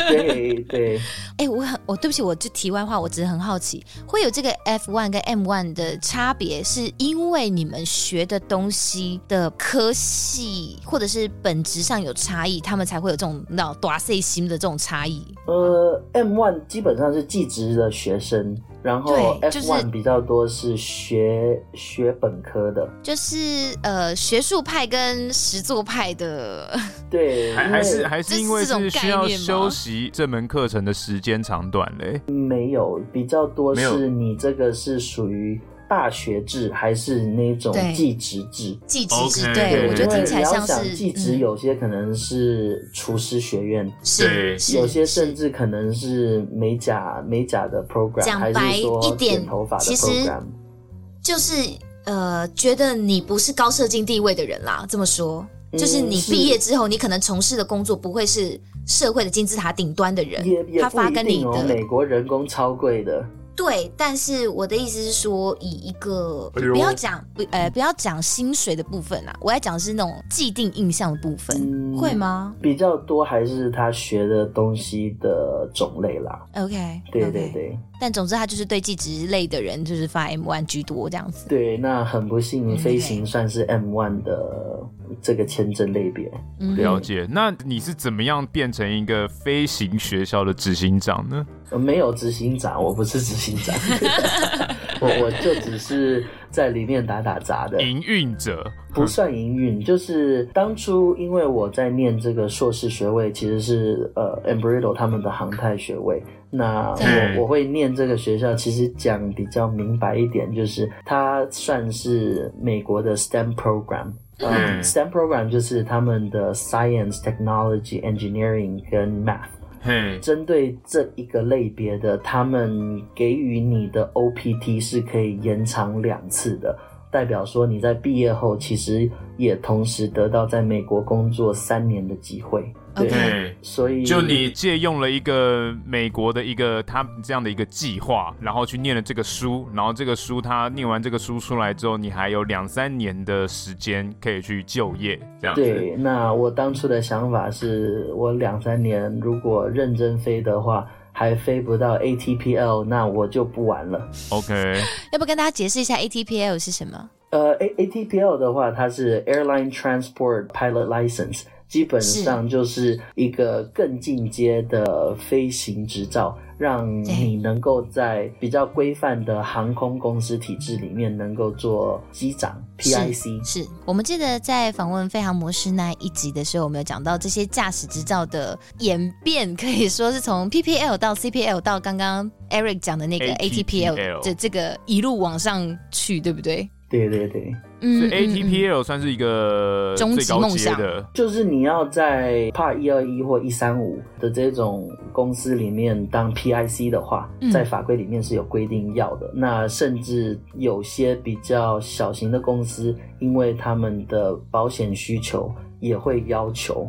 对 对，哎、欸，我很，我对不起，我就题外话，我只是很好奇，会有这个 F one 跟 M one 的差别，是因为你们学的东西的科系或者是本质上有差异，他们才会有这种那种大细心的这种差异。呃，M one 基本上是技职的学生。然后 F1 比较多是学、就是、学本科的，就是呃学术派跟实作派的，对，还还是还是因为是需要修习这门课程的时间长短嘞？没有，比较多是你这个是属于。大学制还是那种技职制？技职制，对，我觉得听起来像是技职，有些可能是厨师学院，是，有些甚至可能是美甲美甲的 program，讲白一点，剪头发的 program，就是呃，觉得你不是高社经地位的人啦。这么说，就是你毕业之后，你可能从事的工作不会是社会的金字塔顶端的人，他发跟你的美国人工超贵的。对，但是我的意思是说，以一个不要讲不呃不要讲薪水的部分啊，我要讲的是那种既定印象的部分，嗯、会吗？比较多还是他学的东西的种类啦。OK，对对对。Okay. 但总之，他就是对技职类的人，就是发 M one 居多这样子。对，那很不幸，飞行算是 M one 的这个签证类别。嗯、了解。那你是怎么样变成一个飞行学校的执行长呢？没有执行长，我不是执行长，我我就只是在里面打打杂的营运者，不算营运。就是当初因为我在念这个硕士学位，其实是呃 Embry-Riddle 他们的航太学位。那我我会念这个学校，其实讲比较明白一点，就是它算是美国的 STEM program。嗯，STEM program 就是他们的 Science、Technology、Engineering 跟 Math。针对这一个类别的，他们给予你的 OPT 是可以延长两次的，代表说你在毕业后其实也同时得到在美国工作三年的机会。对，okay. 所以就你借用了一个美国的一个他这样的一个计划，然后去念了这个书，然后这个书他念完这个书出来之后，你还有两三年的时间可以去就业，这样子。对，那我当初的想法是我两三年如果认真飞的话，还飞不到 ATPL，那我就不玩了。OK，要不跟大家解释一下 ATPL 是什么？呃，A ATPL 的话，它是 Airline Transport Pilot License。基本上就是一个更进阶的飞行执照，让你能够在比较规范的航空公司体制里面能够做机长 PIC。是，是我们记得在访问飞航模式那一集的时候，我们有讲到这些驾驶执照的演变，可以说是从 PPL 到 CPL 到刚刚 Eric 讲的那个 ATPL 的这个一路往上去，对不对？对对对。嗯，ATPL 算是一个最高阶的，就是你要在 Part 一二一或一三五的这种公司里面当 PIC 的话，在法规里面是有规定要的。嗯、那甚至有些比较小型的公司，因为他们的保险需求也会要求。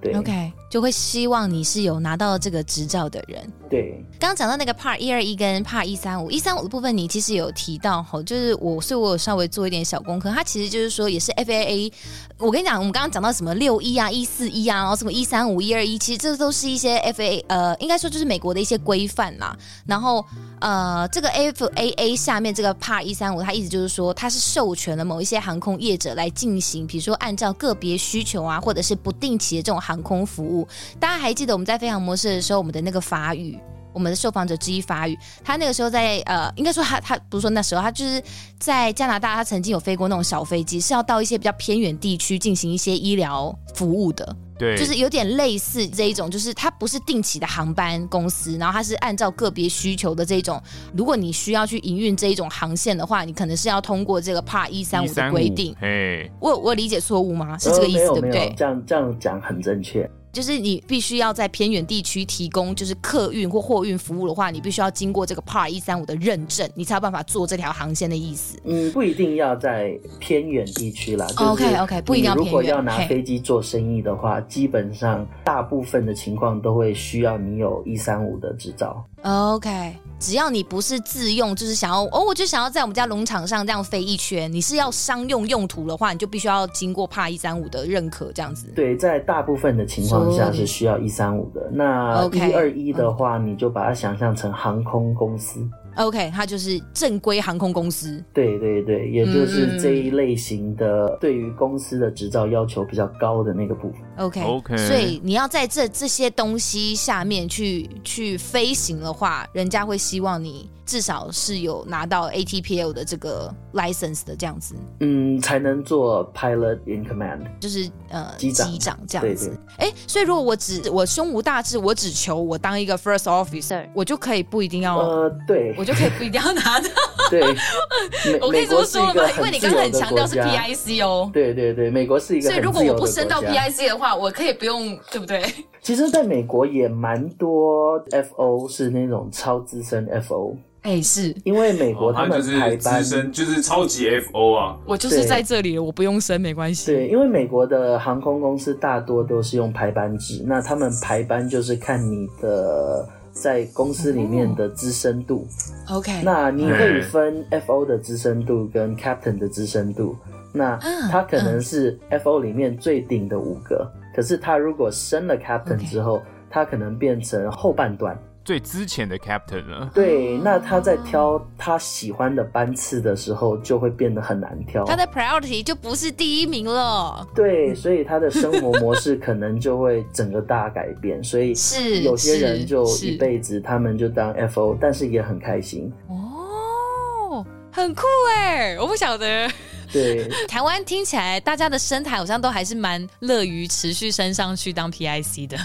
对，OK，就会希望你是有拿到这个执照的人。对，刚刚讲到那个 Part 一二一跟 Part 一三五，一三五的部分你其实有提到吼，就是我，所以我有稍微做一点小功课，它其实就是说也是 FAA。我跟你讲，我们刚刚讲到什么六一啊、一四一啊，然后什么一三五、一二一，其实这都是一些 FAA 呃，应该说就是美国的一些规范啦。然后呃，这个 FAA 下面这个 Part 一三五，它意思就是说它是授权了某一些航空业者来进行，比如说按照个别需求啊，或者是不定期的这种航空服务。大家还记得我们在飞航模式的时候，我们的那个法语。我们的受访者之一法语，他那个时候在呃，应该说他他不是说那时候，他就是在加拿大，他曾经有飞过那种小飞机，是要到一些比较偏远地区进行一些医疗服务的，对，就是有点类似这一种，就是它不是定期的航班公司，然后它是按照个别需求的这种，如果你需要去营运这一种航线的话，你可能是要通过这个 Part 一三五的规定。哎，我我理解错误吗？是这个意思，呃、对不对？这样这样讲很正确。就是你必须要在偏远地区提供就是客运或货运服务的话，你必须要经过这个 Part 一三五的认证，你才有办法做这条航线的意思。嗯，不一定要在偏远地区啦。OK OK，不一定要偏远。如果要拿飞机做生意的话，基本上大部分的情况都会需要你有一三五的执照。OK，只要你不是自用，就是想要哦，我就想要在我们家农场上这样飞一圈。你是要商用用途的话，你就必须要经过 Part 一三五的认可，这样子。对，在大部分的情况下是需要一三五的。那一二一的话，你就把它想象成航空公司。OK，它就是正规航空公司。对对对，也就是这一类型的，对于公司的执照要求比较高的那个部分。OK OK，所以你要在这这些东西下面去去飞行的话，人家会希望你。至少是有拿到 ATPL 的这个 license 的这样子，嗯，才能做 pilot in command，就是呃机长，这样子。哎、欸，所以如果我只我胸无大志，我只求我当一个 first officer，我就可以不一定要呃，对，我就可以不一定要拿到。对，我可以这么说了吗？因为你刚刚很强调是 PIC 哦。对对对，美国是一个，所以如果我不升到 PIC 的话，我可以不用，对不对？其实，在美国也蛮多 FO 是那种超资深 FO。哎，是因为美国他们排班、哦、就是就是超级 FO 啊，我就是在这里，我不用升没关系。对，因为美国的航空公司大多都是用排班制，那他们排班就是看你的在公司里面的资深度。哦、OK，那你可以分 FO 的资深度跟 Captain 的资深度。那他可能是 FO 里面最顶的五个，嗯、可是他如果升了 Captain 之后，他可能变成后半段。最之前的 captain 了，对，那他在挑他喜欢的班次的时候，就会变得很难挑。他的 priority 就不是第一名了。对，所以他的生活模式可能就会整个大改变。所以是有些人就一辈子他们就当 FO，但是也很开心。哦，很酷哎，我不晓得。对，台湾听起来大家的生态好像都还是蛮乐于持续升上去当 PIC 的。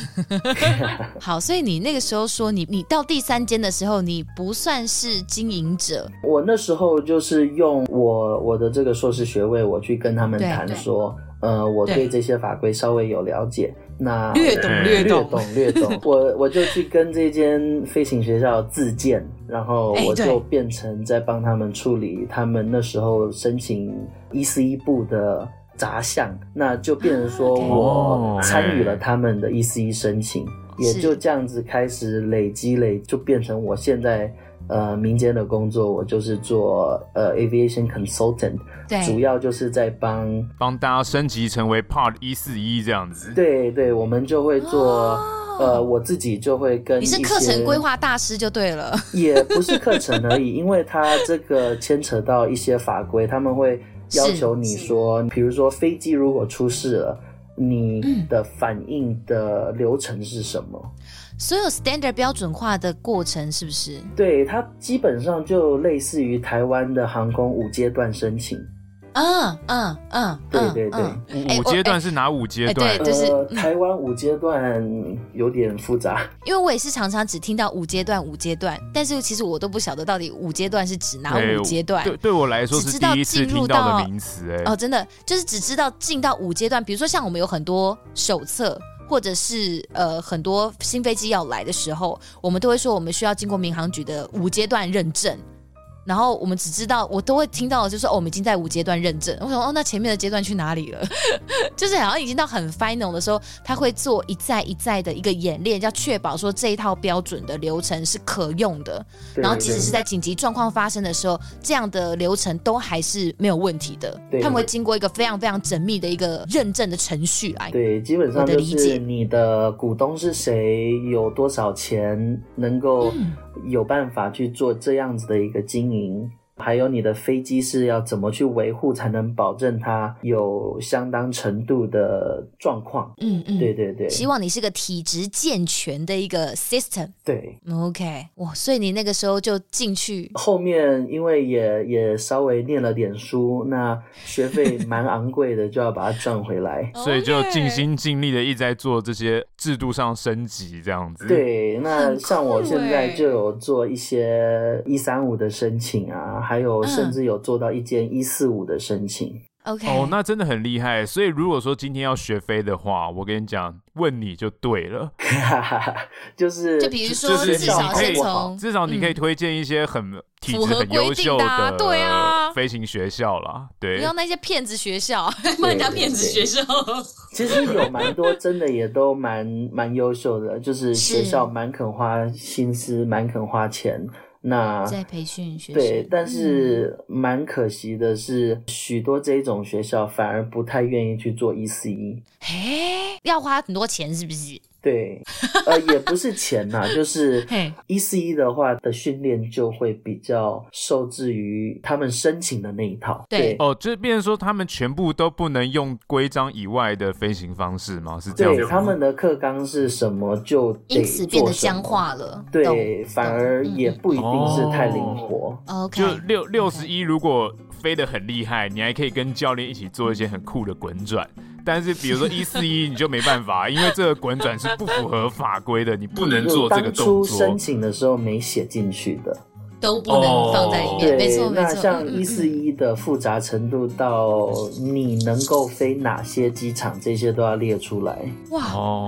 好，所以你那个时候说你你到第三间的时候，你不算是经营者。我那时候就是用我我的这个硕士学位，我去跟他们谈说，呃，我对这些法规稍微有了解。那略懂略懂略懂略懂，我我就去跟这间飞行学校自荐，然后我就变成在帮他们处理他们那时候申请一四一部的杂项，那就变成说我参与了他们的一四一申请，也就这样子开始累积累，就变成我现在。呃，民间的工作我就是做呃 aviation consultant，对，主要就是在帮帮大家升级成为 Part 一四一这样子。对对，我们就会做，哦、呃，我自己就会跟你是课程规划大师就对了，也不是课程而已，因为他这个牵扯到一些法规，他们会要求你说，比如说飞机如果出事了，你的反应的流程是什么？所有 standard 标准化的过程是不是？对，它基本上就类似于台湾的航空五阶段申请。嗯嗯嗯，对对对，五阶段是哪五阶段？对，就是台湾五阶段有点复杂，因为我也是常常只听到五阶段五阶段，但是其实我都不晓得到底五阶段是指哪五阶段。对，对我来说是第一次听到的名词，哎，哦，真的就是只知道进到五阶段，比如说像我们有很多手册，或者是呃很多新飞机要来的时候，我们都会说我们需要经过民航局的五阶段认证。然后我们只知道，我都会听到就是哦，我们已经在五阶段认证。我说哦，那前面的阶段去哪里了？就是好像已经到很 final 的时候，他会做一再一再的一个演练，要确保说这一套标准的流程是可用的。然后即使是在紧急状况发生的时候，这样的流程都还是没有问题的。他们会经过一个非常非常缜密的一个认证的程序来。对，基本上就是你的股东是谁，有多少钱，能够有办法去做这样子的一个经营。还有你的飞机是要怎么去维护，才能保证它有相当程度的状况？嗯嗯，对对对。希望你是个体质健全的一个 system。对，OK，哇，所以你那个时候就进去。后面因为也也稍微念了点书，那学费蛮昂贵的，就要把它赚回来。所以就尽心尽力的一直在做这些制度上升级，这样子。对，那像我现在就有做一些一三五的申请啊。还有，甚至有做到一间一四五的申请。OK，哦，那真的很厉害。所以如果说今天要学飞的话，我跟你讲，问你就对了。就是，就比如说，至少先从，至少你可以推荐一些很体质很优秀的，对啊，飞行学校啦。对，不要那些骗子学校，不要讲骗子学校。其实有蛮多真的也都蛮蛮优秀的，就是学校蛮肯花心思，蛮肯花钱。那在培训学校对，但是蛮可惜的是，许、嗯、多这种学校反而不太愿意去做 ECE。嘿，要花很多钱是不是？对，呃，也不是钱呐、啊，就是一 C 一的话的训练就会比较受制于他们申请的那一套。对，对哦，就是变成说他们全部都不能用规章以外的飞行方式吗？是这样？对，他们的课纲是什么就因此变得僵化了。对，反而也不一定是太灵活。哦、OK，就六六十一，如果飞得很厉害，你还可以跟教练一起做一些很酷的滚转。但是比如说一四一你就没办法，因为这个滚转是不符合法规的，你不能做这个动作。当初申请的时候没写进去的，都不能放在里面。没错，没错。那像一四一的复杂程度到你能够飞哪些机场，这些都要列出来。哇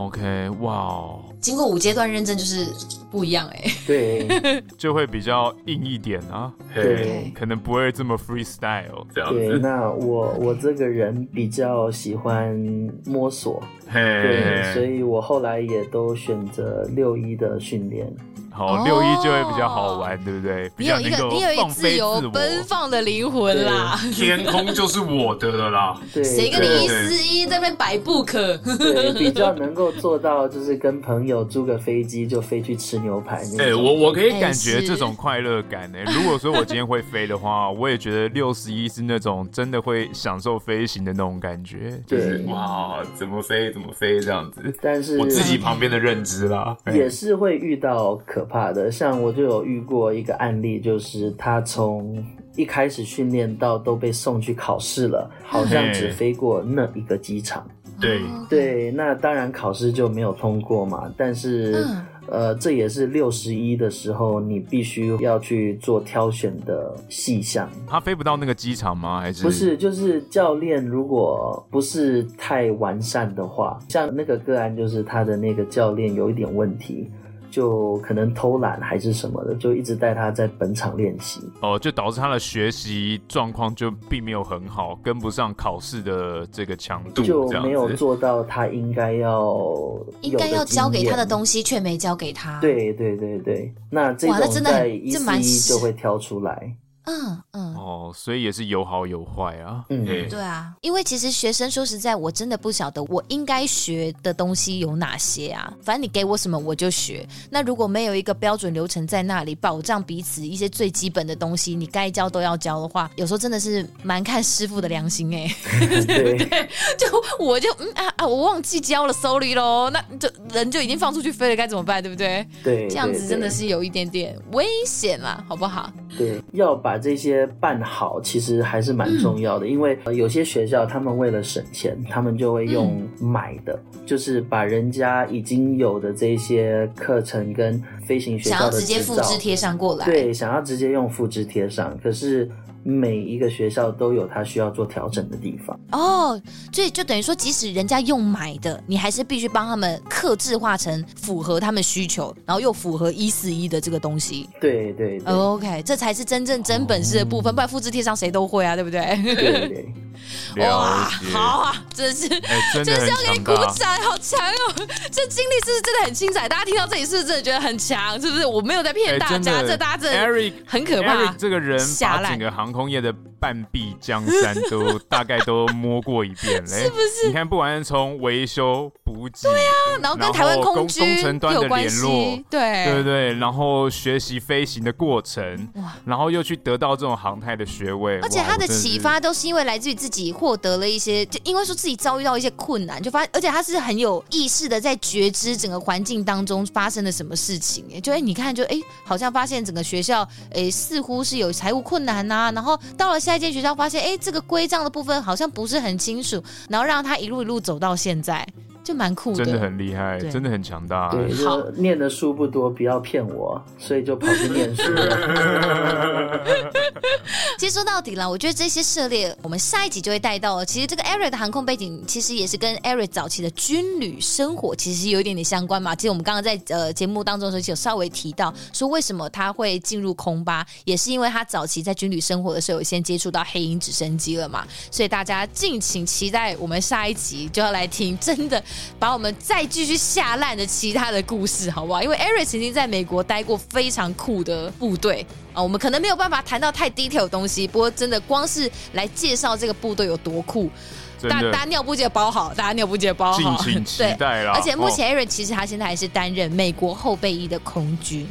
，OK，哇。经过五阶段认证就是不一样哎、欸，对，就会比较硬一点啊，对，可能不会这么 freestyle 这样子。对，那我我这个人比较喜欢摸索，对，所以我后来也都选择六一的训练。好，六一就会比较好玩，对不对？你有一个，你有一自由奔放的灵魂啦，天空就是我的了啦。对，谁跟你一四一在那边摆 book？对，比较能够做到，就是跟朋友租个飞机就飞去吃牛排。哎，我我可以感觉这种快乐感呢。如果说我今天会飞的话，我也觉得六十一是那种真的会享受飞行的那种感觉。就是，哇，怎么飞怎么飞这样子。但是我自己旁边的认知啦，也是会遇到可。可怕的，像我就有遇过一个案例，就是他从一开始训练到都被送去考试了，好像只飞过那一个机场。对对，那当然考试就没有通过嘛。但是，嗯、呃，这也是六十一的时候你必须要去做挑选的细项。他飞不到那个机场吗？还是不是？就是教练如果不是太完善的话，像那个个案，就是他的那个教练有一点问题。就可能偷懒还是什么的，就一直带他在本场练习。哦，就导致他的学习状况就并没有很好，跟不上考试的这个强度，就没有做到他应该要应该要教给他的东西，却没教给他。对对对对，那这种在 ECE 就会挑出来。嗯嗯，哦，所以也是有好有坏啊。嗯，对啊，因为其实学生说实在，我真的不晓得我应该学的东西有哪些啊。反正你给我什么我就学。那如果没有一个标准流程在那里保障彼此一些最基本的东西，你该教都要教的话，有时候真的是蛮看师傅的良心哎、欸。对，就我就嗯啊啊，我忘记教了，sorry 喽。那就人就已经放出去飞了，该怎么办？对不对？对，这样子真的是有一点点危险啦，好不好？对，要把这些办好，其实还是蛮重要的。嗯、因为有些学校，他们为了省钱，他们就会用买的，嗯、就是把人家已经有的这些课程跟飞行学校的直接复制贴上过来。对，想要直接用复制贴上，可是。每一个学校都有它需要做调整的地方哦，所以就等于说，即使人家用买的，你还是必须帮他们克制化成符合他们需求，然后又符合一四一的这个东西。对对，对，OK，这才是真正真本事的部分，哦、不然复制贴上谁都会啊，对不对？对对，对。哇，好啊，真的是，真的是要给你鼓掌，好强哦！这经历是不是真的很精彩？大家听到这里是不是真的觉得很强？是不是？我没有在骗大家，这大家真的很可怕。Eric 这个人把整个航空业的半壁江山都大概都摸过一遍嘞，是不是？你看，不管是从维修补给，对啊，然后跟台湾空军工程端的联络，对。对对，然后学习飞行的过程，哇，然后又去得到这种航太的学位，而且他的启发都是因为来自于自己获得了一些，就因为说自己遭遇到一些困难，就发，而且他是很有意识的在觉知整个环境当中发生了什么事情，哎，就哎，你看，就哎，好像发现整个学校，哎，似乎是有财务困难呐、啊，然后然后到了下。一间学校发现，哎，这个规章的部分好像不是很清楚，然后让他一路一路走到现在，就蛮酷的，真的很厉害，真的很强大。对，就念的书不多，不要骗我，所以就跑去念书了。其实说到底了，我觉得这些涉猎，我们下一集就会带到了。其实这个 Eric 的航空背景，其实也是跟 Eric 早期的军旅生活其实有一点点相关嘛。其实我们刚刚在呃节目当中的时候，有稍微提到说，为什么他会进入空巴，也是因为他早期在军旅生活的时候，有先接触到黑鹰直升机了嘛。所以大家敬请期待，我们下一集就要来听，真的把我们再继续下烂的其他的故事，好不好？因为 Eric 曾经在美国待过非常酷的部队。啊，我们可能没有办法谈到太 detail 的东西，不过真的光是来介绍这个部队有多酷，大大家尿布记得包好，大家尿布记得包好，敬请期待啦。而且目前 Eric 其实他现在还是担任美国后备役的空军。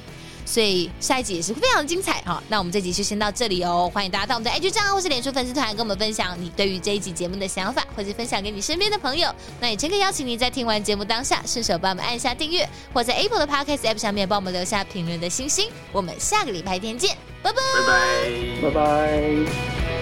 所以下一集也是非常精彩哈，那我们这集就先到这里哦，欢迎大家到我们的 IG 账号或是脸书粉丝团跟我们分享你对于这一集节目的想法，或是分享给你身边的朋友。那也诚恳邀请你在听完节目当下，顺手帮我们按下订阅，或在 Apple 的 Podcast App 上面帮我们留下评论的星星。我们下个礼拜天见，拜拜，拜拜，拜拜。